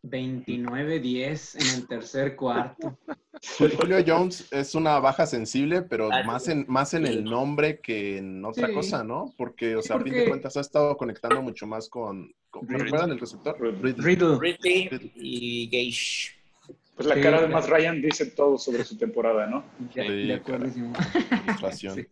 29-10 en el tercer cuarto. Julio Jones es una baja sensible, pero Ah, más en, más en el nombre que en otra Sí. cosa, ¿no? Porque, o sea, a fin de cuentas ha estado conectando mucho más con... con ¿Me Ridley. recuerdan el receptor? Ridley. Ridley y Gage. Pues la Sí, cara de. Matt Ryan dice todo sobre su temporada, ¿no? De, Sí, de acuerdísimo. Frustración. Sí.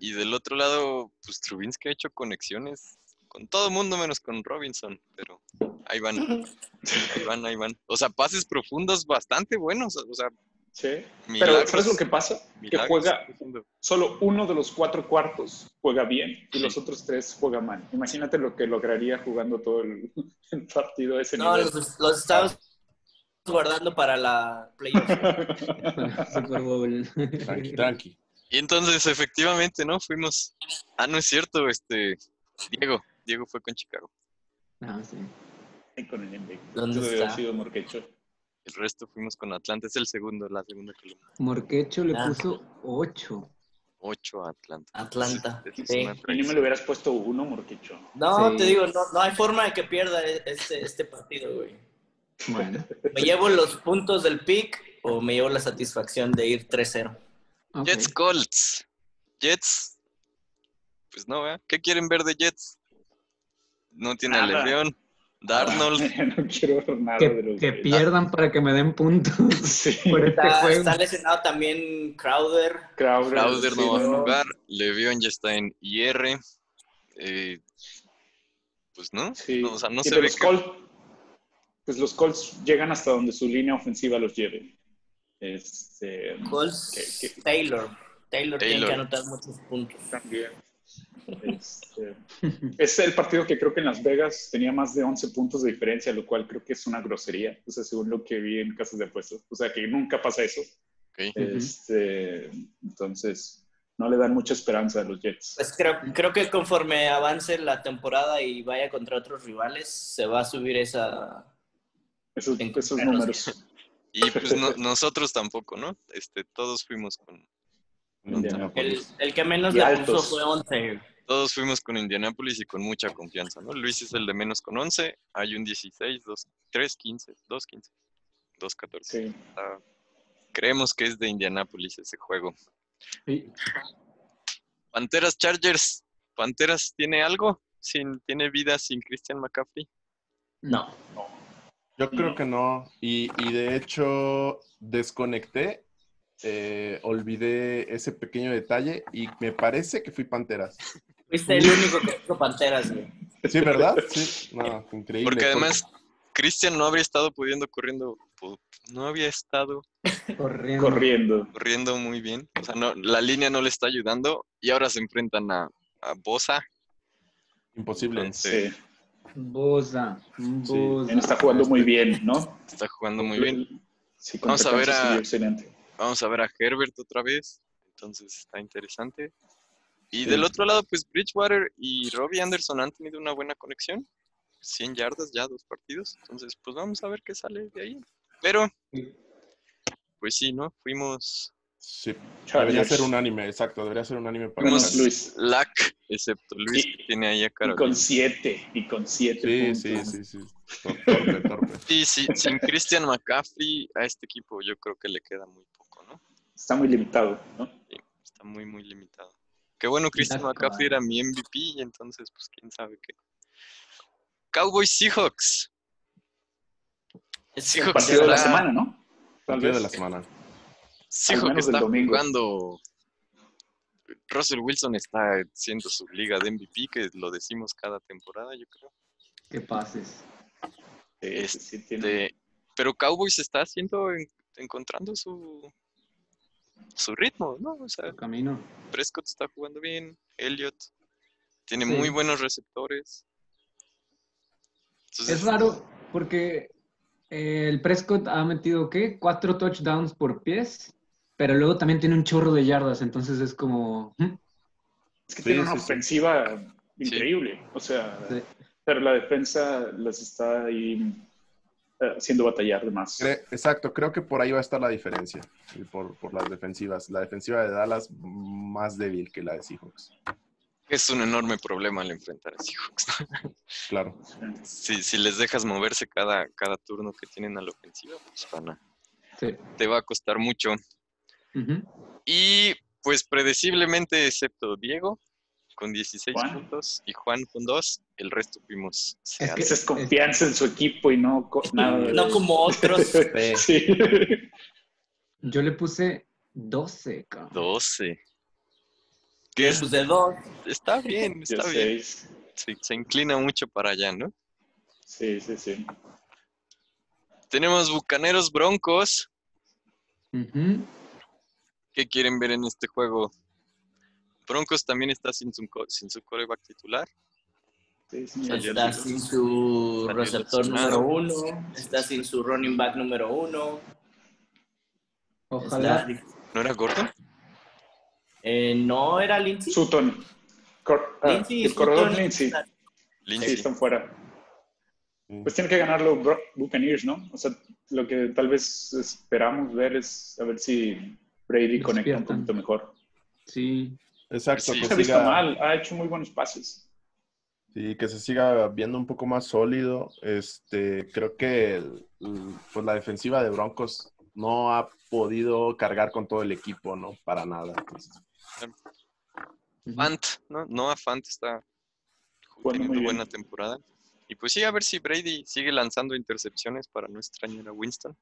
Y del otro lado, pues Trubinsky ha hecho conexiones con todo el mundo menos con Robinson, pero ahí van, ahí van, ahí van. O sea, pases profundos bastante buenos, o sea, Sí. Pero. ¿sabes lo que pasa? Que juega solo uno de los cuatro cuartos juega bien y los otros tres juegan mal. Imagínate lo que lograría jugando todo el, el partido ese No, nivel. los, los estamos guardando para la playoff. Super Bowl. Tranqui, tranqui. Y entonces, efectivamente, ¿no? Fuimos. Ah, no es cierto, este. Diego. Diego fue con Chicago. Ah, sí. Con el. ¿Dónde está? sido Morquecho. El resto fuimos con Atlanta. Es el segundo, la segunda columna. Morquecho le Ah. puso 8. 8 a Atlanta. Atlanta. Sí. Y no me le hubieras puesto uno, Morquecho. No, Sí. te digo, no, no hay forma de que pierda e- este, este partido, güey. Bueno. ¿Me llevo los puntos del pick o me llevo la satisfacción de ir 3-0? ok. Jets Colts. Jets. Pues no, ¿verdad? ¿Qué quieren ver de Jets? No tiene a Nada. Darnold. no quiero ver nada Que, de los que pierdan para que me den puntos Sí. por este Está, juego. está lesionado también Crowder. Crowder, Crowder no sí, va a jugar. Le'Veon ya está en IR. Eh, pues no. Sí. No, o sea, no se ve los que- Colts, pues los Colts llegan hasta donde su línea ofensiva los lleve. Este, Colts. Taylor. Taylor. tiene que anotar muchos puntos. también. Este, es el partido que creo que en Las Vegas tenía más de 11 puntos de diferencia, lo cual creo que es una grosería, o sea, según lo que vi en casas de apuestas. O sea, que nunca pasa eso. Este, entonces, no le dan mucha esperanza a los Jets. Pues creo, creo que conforme avance la temporada y vaya contra otros rivales, se va a subir esa... Esos, en esos números. Y pues no- nosotros tampoco, ¿no? Este, todos fuimos con, El, Indianapolis. el que menos Y le altos. puso fue 11. todos fuimos con Indianapolis y con mucha confianza, ¿no? Luis es el de menos con 11, hay un 16, 2, 3, 15, 2, 15, 2, 14. Sí. Ah, creemos que es de Indianapolis ese juego. Sí. Panteras Chargers. ¿Panteras tiene algo? Sin, ¿Tiene vida sin Christian McCaffrey? No. Yo creo que no. Y, y de hecho, desconecté, eh, olvidé ese pequeño detalle y me parece que fui Panteras. Fuiste el único que puso Panteras, güey. Sí, ¿verdad? Sí, no, increíble. Porque además, Cristian no habría estado pudiendo corriendo, no había estado Corriendo. Corriendo. corriendo muy bien. O sea, no, la línea no le está ayudando y ahora se enfrentan a, a Bosa. Imposible. Entonces, Sí. Bosa. Bosa. Está jugando muy bien, ¿no? está jugando muy bien. Sí, Vamos a ver a- excelente. Vamos a ver a Herbert otra vez. Entonces está interesante. Y Sí. del otro lado, pues Bridgewater y Robbie Anderson han tenido una buena conexión. 100 yardas ya, dos partidos. Entonces, pues vamos a ver qué sale de ahí. Pero, pues sí, ¿no? Fuimos Sí. Debería ser un anime, exacto. Debería ser un anime para Luis. lack, excepto Luis, Y- que tiene ahí a Y Carolina. con siete. Y con siete Sí, puntos. sí, sí, sí. Tor- Torpe, torpe. Sí, sí, sin Christian McCaffrey a este equipo yo creo que le queda muy poco, ¿no? Está muy limitado, ¿no? Sí, está muy, muy limitado. Qué bueno, Christian. McCaffrey era mi MVP y entonces, pues quién sabe qué. Cowboys Seahawks. Es Seahawks El partido de la semana, ¿no? Tal Partido de la semana. Menos del está domingo. jugando. Russell Wilson está haciendo su liga de MVP, que lo decimos cada temporada, yo creo. ¿Qué pases? Sí, sí, sí, tiene- Este, pero Cowboys está haciendo, en- encontrando su, su ritmo, ¿no? O sea, camino. Prescott está jugando bien, Elliott tiene Sí. muy buenos receptores. Entonces, Es raro porque eh, el Prescott ha metido, ¿qué? Cuatro touchdowns por pies, pero luego también tiene un chorro de yardas, entonces es como... ¿hmm? Es que Sí, tiene una sí, sí. ofensiva increíble. O sea, Sí. pero la defensa las está ahí eh, haciendo batallar de más. Exacto, creo que por ahí va a estar la diferencia. y Por, por las defensivas. La defensiva de Dallas más débil que la de Seahawks. es un enorme problema al enfrentar a Seahawks. Claro. si, si les dejas moverse cada, cada turno que tienen a la ofensiva, pues van a, Sí. te va a costar mucho. Ujú. Y pues predeciblemente, excepto Diego, con 16 Juan. puntos, y Juan con 2, el resto fuimos Seattle. que- Esa es confianza en su equipo y no nada. de- No como otros. Sí. Yo le puse 12, cabrón. 12. Que pues de dos. Está bien, está bien. seis. Sí, se inclina mucho para allá, ¿no? Sí, sí, sí. Tenemos Bucaneros Broncos. Ujú. ¿Qué quieren ver en este juego? Broncos también está sin su, sin su coreback titular. Sí, Está el- sin su receptor número uno. Está sin su running back número uno. Ojalá. Está- ¿No era Gordon? Eh, no era Lindsay. Sutton. Cor- ah, Lindsay, el corredor Sutton, Lindsay. está- Sí, Lindsay. están fuera. Pues tiene que ganarlo Buccaneers, ¿no? O sea, lo que tal vez esperamos ver es a ver si Brady conecta un poquito mejor. Sí. Exacto, Sí. que Se ha visto mal, ha hecho muy buenos pases. sí, que se siga viendo un poco más sólido. Este, creo que el- el- pues la defensiva de Broncos no ha podido cargar con todo el equipo, ¿no? Para nada. Entonces. Fant, ¿no? Noah Fant está Jugando teniendo buena temporada. Y pues sí, a ver si Brady sigue lanzando intercepciones para no extrañar a Winston.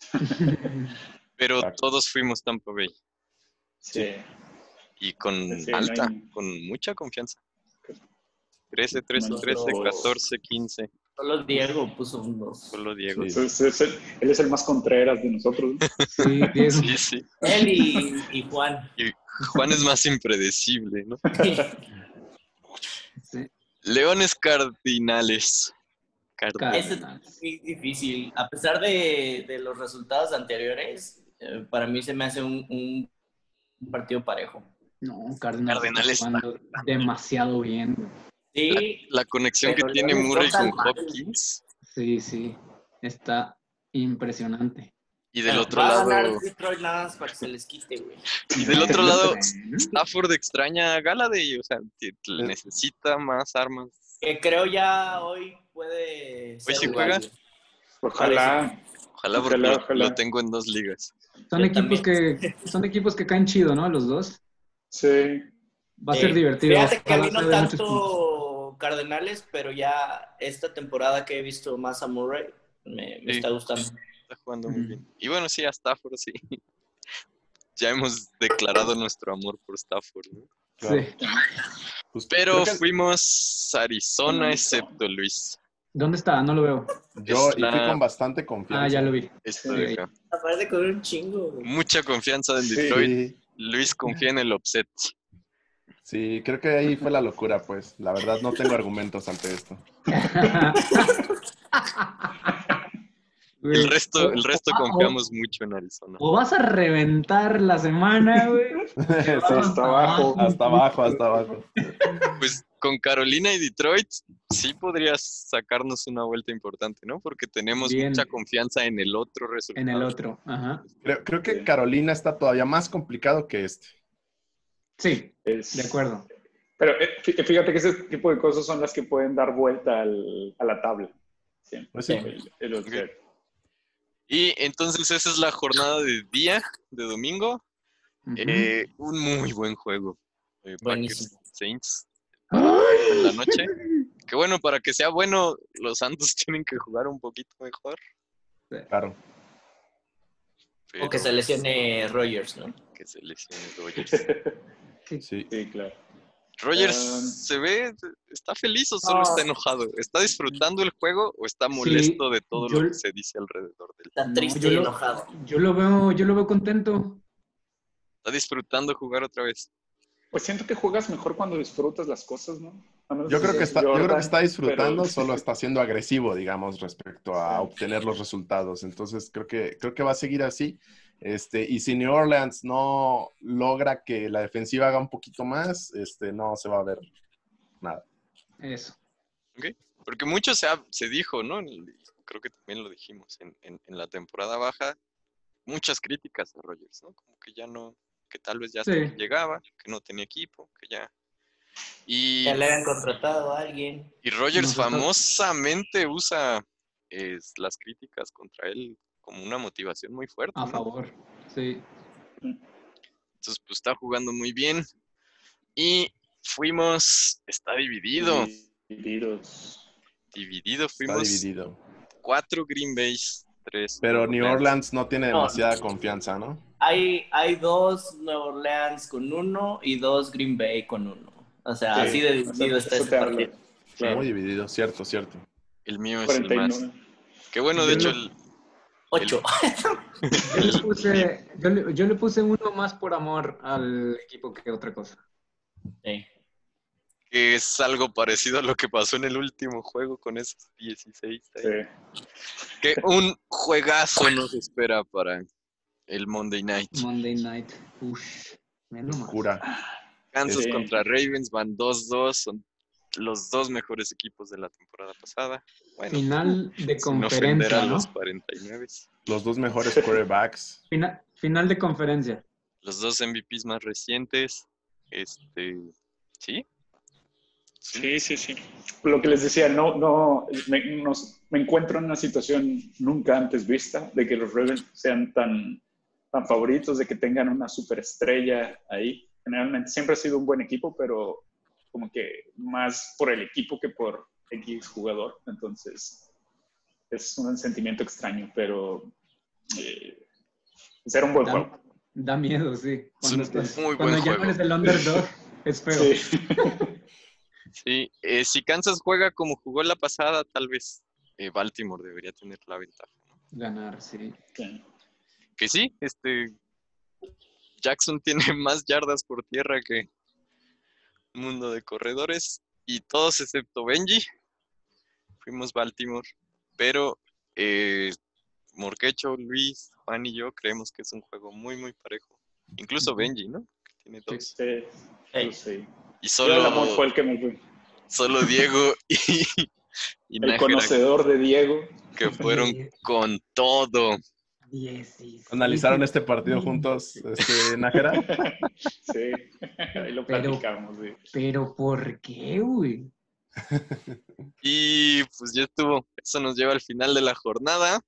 Pero Exacto. todos fuimos Tampa Bay. Sí. Y con Sí, no alta, hay- con mucha confianza. 13, 13, 13, Nosotros- 14, 15. Solo Diego puso un dos. Solo Diego. Sí. Entonces, es el- él es el más contreras de nosotros. Sí, Diego. Sí, sí. Él y, y Juan. Juan es más impredecible, ¿no? Sí. Leones Cardinales. Cardinales. Es muy difícil. A pesar de, de los resultados anteriores, eh, para mí se me hace un, un partido parejo. No, Cardenales, Cardenales está jugando demasiado bien. Sí, La conexión que tiene Murray con. Hopkins. Sí, sí. Está impresionante. Y del otro va a lado, ganar Detroit nada más para que se les quite, güey. y del otro lado. Stafford extraña a Galladay, o sea, necesita más armas. Que creo ya hoy puede ser sí juega. Ojalá. Ojalá porque Ojalá, lo, ojalá. lo tengo en dos ligas. Son Yo equipos que son equipos que caen chido, ¿no? Los dos. Sí. Va a ser divertido. Fíjate que a mí no tanto Cardenales, pero ya esta temporada que he visto más a Murray, me, me Sí. está gustando. Está jugando muy bien. Y bueno, sí, a Stafford sí. Ya hemos declarado nuestro amor por Stafford, ¿no? claro. Sí. Pero fuimos a Arizona. excepto Luis. ¿Dónde está? No lo veo. yo y fui con bastante confianza. Ah, ya lo vi. Sí. Aparte con un chingo. güey. Mucha confianza en. Detroit. Sí, Luis confía en el offset. sí, creo que ahí fue la locura, pues. La verdad, no tengo argumentos ante esto. El resto, el resto confiamos mucho en Arizona. O vas a reventar la semana, güey. Sí, hasta abajo. hasta abajo, hasta abajo. Pues con Carolina y Detroit sí podrías sacarnos una vuelta importante, ¿no? Porque tenemos Bien. mucha confianza en el otro resultado. En el otro. Ajá. Creo, creo que. Carolina está todavía más complicado que este. Sí, Es- de acuerdo. Pero eh, fí- fíjate que ese tipo de cosas son las que pueden dar vuelta al- a la tabla. Sí. Pues sí. El- el upset. Y entonces esa es la jornada de día, de domingo. Eh, un muy buen juego. Eh, Packers. Saints ¡Ay! en la noche. Que bueno, para que sea bueno, los Santos tienen que jugar un poquito mejor. Claro. O que se lesione Rogers, ¿no? Que se lesione Rogers. Sí. Sí, claro. Rogers Um, se ve, está feliz o solo está enojado. ¿Está disfrutando el juego o está molesto de todo yo- lo que se dice alrededor de él? Está No, triste yo y lo- enojado. Yo lo veo, yo lo veo contento. Está disfrutando jugar otra vez. Pues siento que juegas mejor cuando disfrutas las cosas, ¿no? Yo creo que está, yo creo que está disfrutando, pero- solo está siendo agresivo, digamos, respecto a Sí. obtener los resultados. Entonces creo que, creo que va a seguir así. Este, y si New Orleans no logra que la defensiva haga un poquito más, este, no se va a ver nada. Eso. Porque mucho se, ha- se dijo, ¿no? Creo que también lo dijimos en, en- en la temporada baja. Muchas críticas a Rogers, ¿no? Como que ya no, que tal vez ya Sí. llegaba, que no tenía equipo, que ya. Y, Ya le habían contratado a alguien. y Rogers Nosotros- famosamente usa es, las críticas contra él como una motivación muy fuerte. A ¿no? favor. Sí. Entonces, pues está jugando muy bien. Y fuimos, está dividido, Divididos. dividido, Está fuimos dividido. cuatro Green Bays, tres. Pero New Orleans no tiene No. demasiada confianza, ¿no? Hay, hay dos Nueva Orleans con uno y dos Green Bay con uno. O sea, Sí, así de dividido está eso ese te habla. partido. Claro. Muy dividido, cierto, cierto. El mío es el más. 49. Qué bueno, de hecho, el, Ocho. Yo le puse, yo le, yo le puse uno más por amor al equipo que otra cosa. Sí. que es algo parecido a lo que pasó en el último juego con esos 16. ahí. Sí. Que un juegazo nos espera para el Monday Night. Monday Night. Ush. Menos mal. Cura. Kansas Sí. contra Ravens van 2-2, son los dos mejores equipos de la temporada pasada. Bueno, Final de conferencia, los 49. Los dos mejores quarterbacks. Fina- final de conferencia. Los dos MVPs más recientes. Este, ¿sí? Sí, sí, sí. Lo que les decía, no, no, me, nos- me encuentro en una situación nunca antes vista de que los Ravens sean tan, tan favoritos, de que tengan una superestrella ahí. Generalmente siempre ha sido un buen equipo, pero como que más por el equipo que por X jugador. Entonces, es un sentimiento extraño, pero eh, será un buen Da, juego. da miedo, sí. Cuando, Es estás- muy cuando buen ya juego. eres el underdog, es feo. Sí. Sí, eh, si Kansas juega como jugó la pasada, tal vez eh, Baltimore debería tener la ventaja. ¿no? Ganar, sí. Sí. Que sí, este Jackson tiene más yardas por tierra que un mundo de corredores y todos excepto Benji fuimos Baltimore, pero eh, Morquecho, Luis, Juan y yo creemos que es un juego muy muy parejo. Incluso. Benji, ¿no? Que tiene dos. Sí, Ey. sí. Y Yo el amor solo, fue el que me fue. solo Diego y, y El Nájera conocedor de Diego. que fueron con todo. ¿Analizaron este partido juntos, este, Nájera? Sí, ahí lo Pero- platicamos. sí. Pero ¿por qué, güey? Y pues ya estuvo. Eso nos lleva al final de la jornada.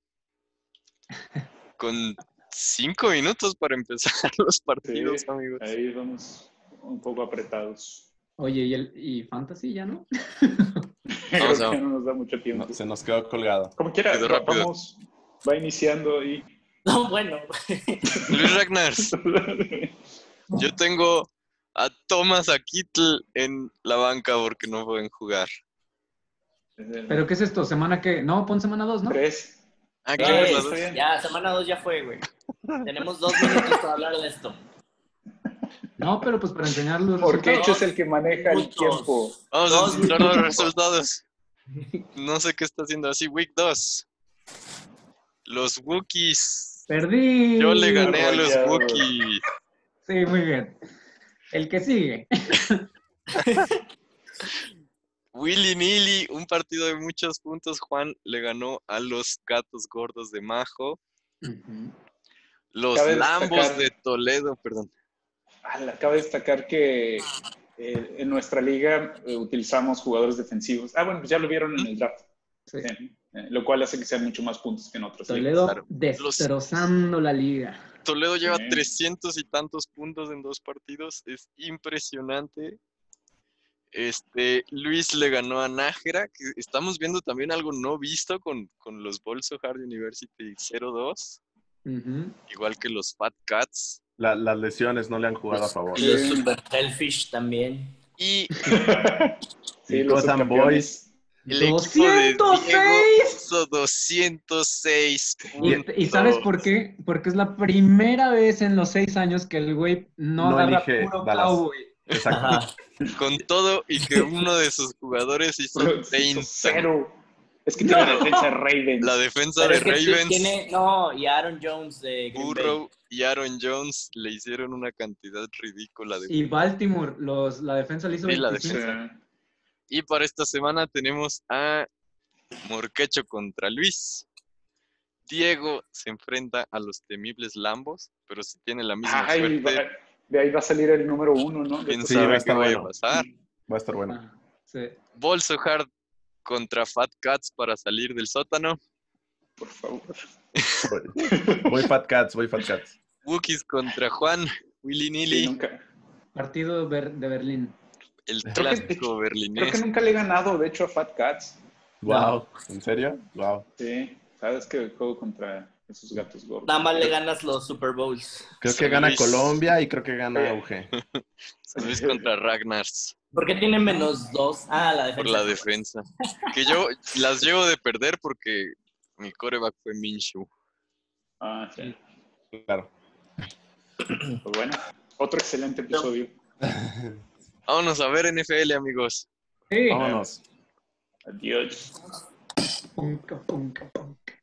Con cinco minutos para empezar los partidos, Sí, amigos. Ahí vamos un poco apretados. Oye, ¿y, el, y Fantasy ya no? Creo a- que no nos da mucho tiempo. No, se nos quedó colgado. Como quiera, vamos, va iniciando y... No, bueno. Luis Ragnars, yo tengo a Thomas a Kittle en la banca porque no pueden jugar. ¿Pero qué es esto? ¿Semana qué? No, pon semana 2, ¿no? Tres. Ah, Ya, ¿qué dos? ya, semana 2 ya fue, güey. Tenemos dos minutos para hablar de esto. No, pero pues para enseñar los Porque resultados. Hecho es el que maneja el tiempo. Vamos a escuchar los resultados. No sé qué está haciendo así. Week 2. Los Wookiees. Perdí. Yo le gané a los. Wookiees. Sí, muy bien. El que sigue. Willy Nilly, un partido de muchos puntos. Juan le ganó a los gatos gordos de Majo. Los Cabe Lambos destacar- de Toledo, perdón. Ah, Cabe destacar que eh, en nuestra liga eh, utilizamos jugadores defensivos. Ah, bueno, pues ya lo vieron en el draft. Sí. Eh, eh, lo cual hace que sean mucho más puntos que en ligas. Toledo claro. destrozando la liga. Toledo lleva Sí. 300 y tantos puntos en dos partidos. Es impresionante. Este, Luis le ganó a Nájera, que estamos viendo también algo no visto con, con los Bolso Hard University 0-2, Ujú. igual que los Fat Cats. La- las lesiones no le han jugado a favor. Y los. Super Hellfish también. Y Sí, los Gotham subcampeones. El equipo de Diego 206. hizo 206 ¿Y, sabes por qué? Porque es la primera vez en los seis años que el güey no, No agarra puro Dallas. cowboy. Exacto. Con todo y que uno de sus jugadores hizo Hizo 30. Cero. Es que tiene la defensa de Ravens. La defensa Pero de es que Ravens. tiene, no, y Aaron Jones de Green Bay. Burrow y Aaron Jones le hicieron una cantidad ridícula de Y Baltimore, los, la defensa le hizo Sí, la 25. Y para esta semana tenemos a Morquecho contra Luis. Diego se enfrenta a los temibles Lambos, pero si tiene la misma Ay, suerte, va- de ahí va a salir el número uno, ¿no? quién Sí, va a sabe qué estar vaya a bueno. pasar. Va a estar bueno. Ah, sí. Bolso Hard contra Fat Cats para salir del sótano. Por favor. Voy, voy Fat Cats, voy Fat Cats. Wookiees contra Juan. Willy Sí, Nilly, nunca. Partido de Berlín. El que- clásico Creo que berlinés. nunca le he ganado, de hecho, a Fat Cats. Wow. ¿En serio? Wow. Sí, sabes que juego contra esos gatos gordos. Nada más le ganas los Super Bowls. Creo que gana. Colombia y creo que gana. UG. San Luis contra Ragnars ¿Por qué tiene menos dos? Ah, la por defensa. la defensa. Que yo las llevo de perder porque mi coreback fue Minshew. Ah, sí. Claro. Pues bueno, otro excelente episodio. Vámonos a ver NFL, amigos. Sí. Vámonos. Adiós. Punca, punca, punca.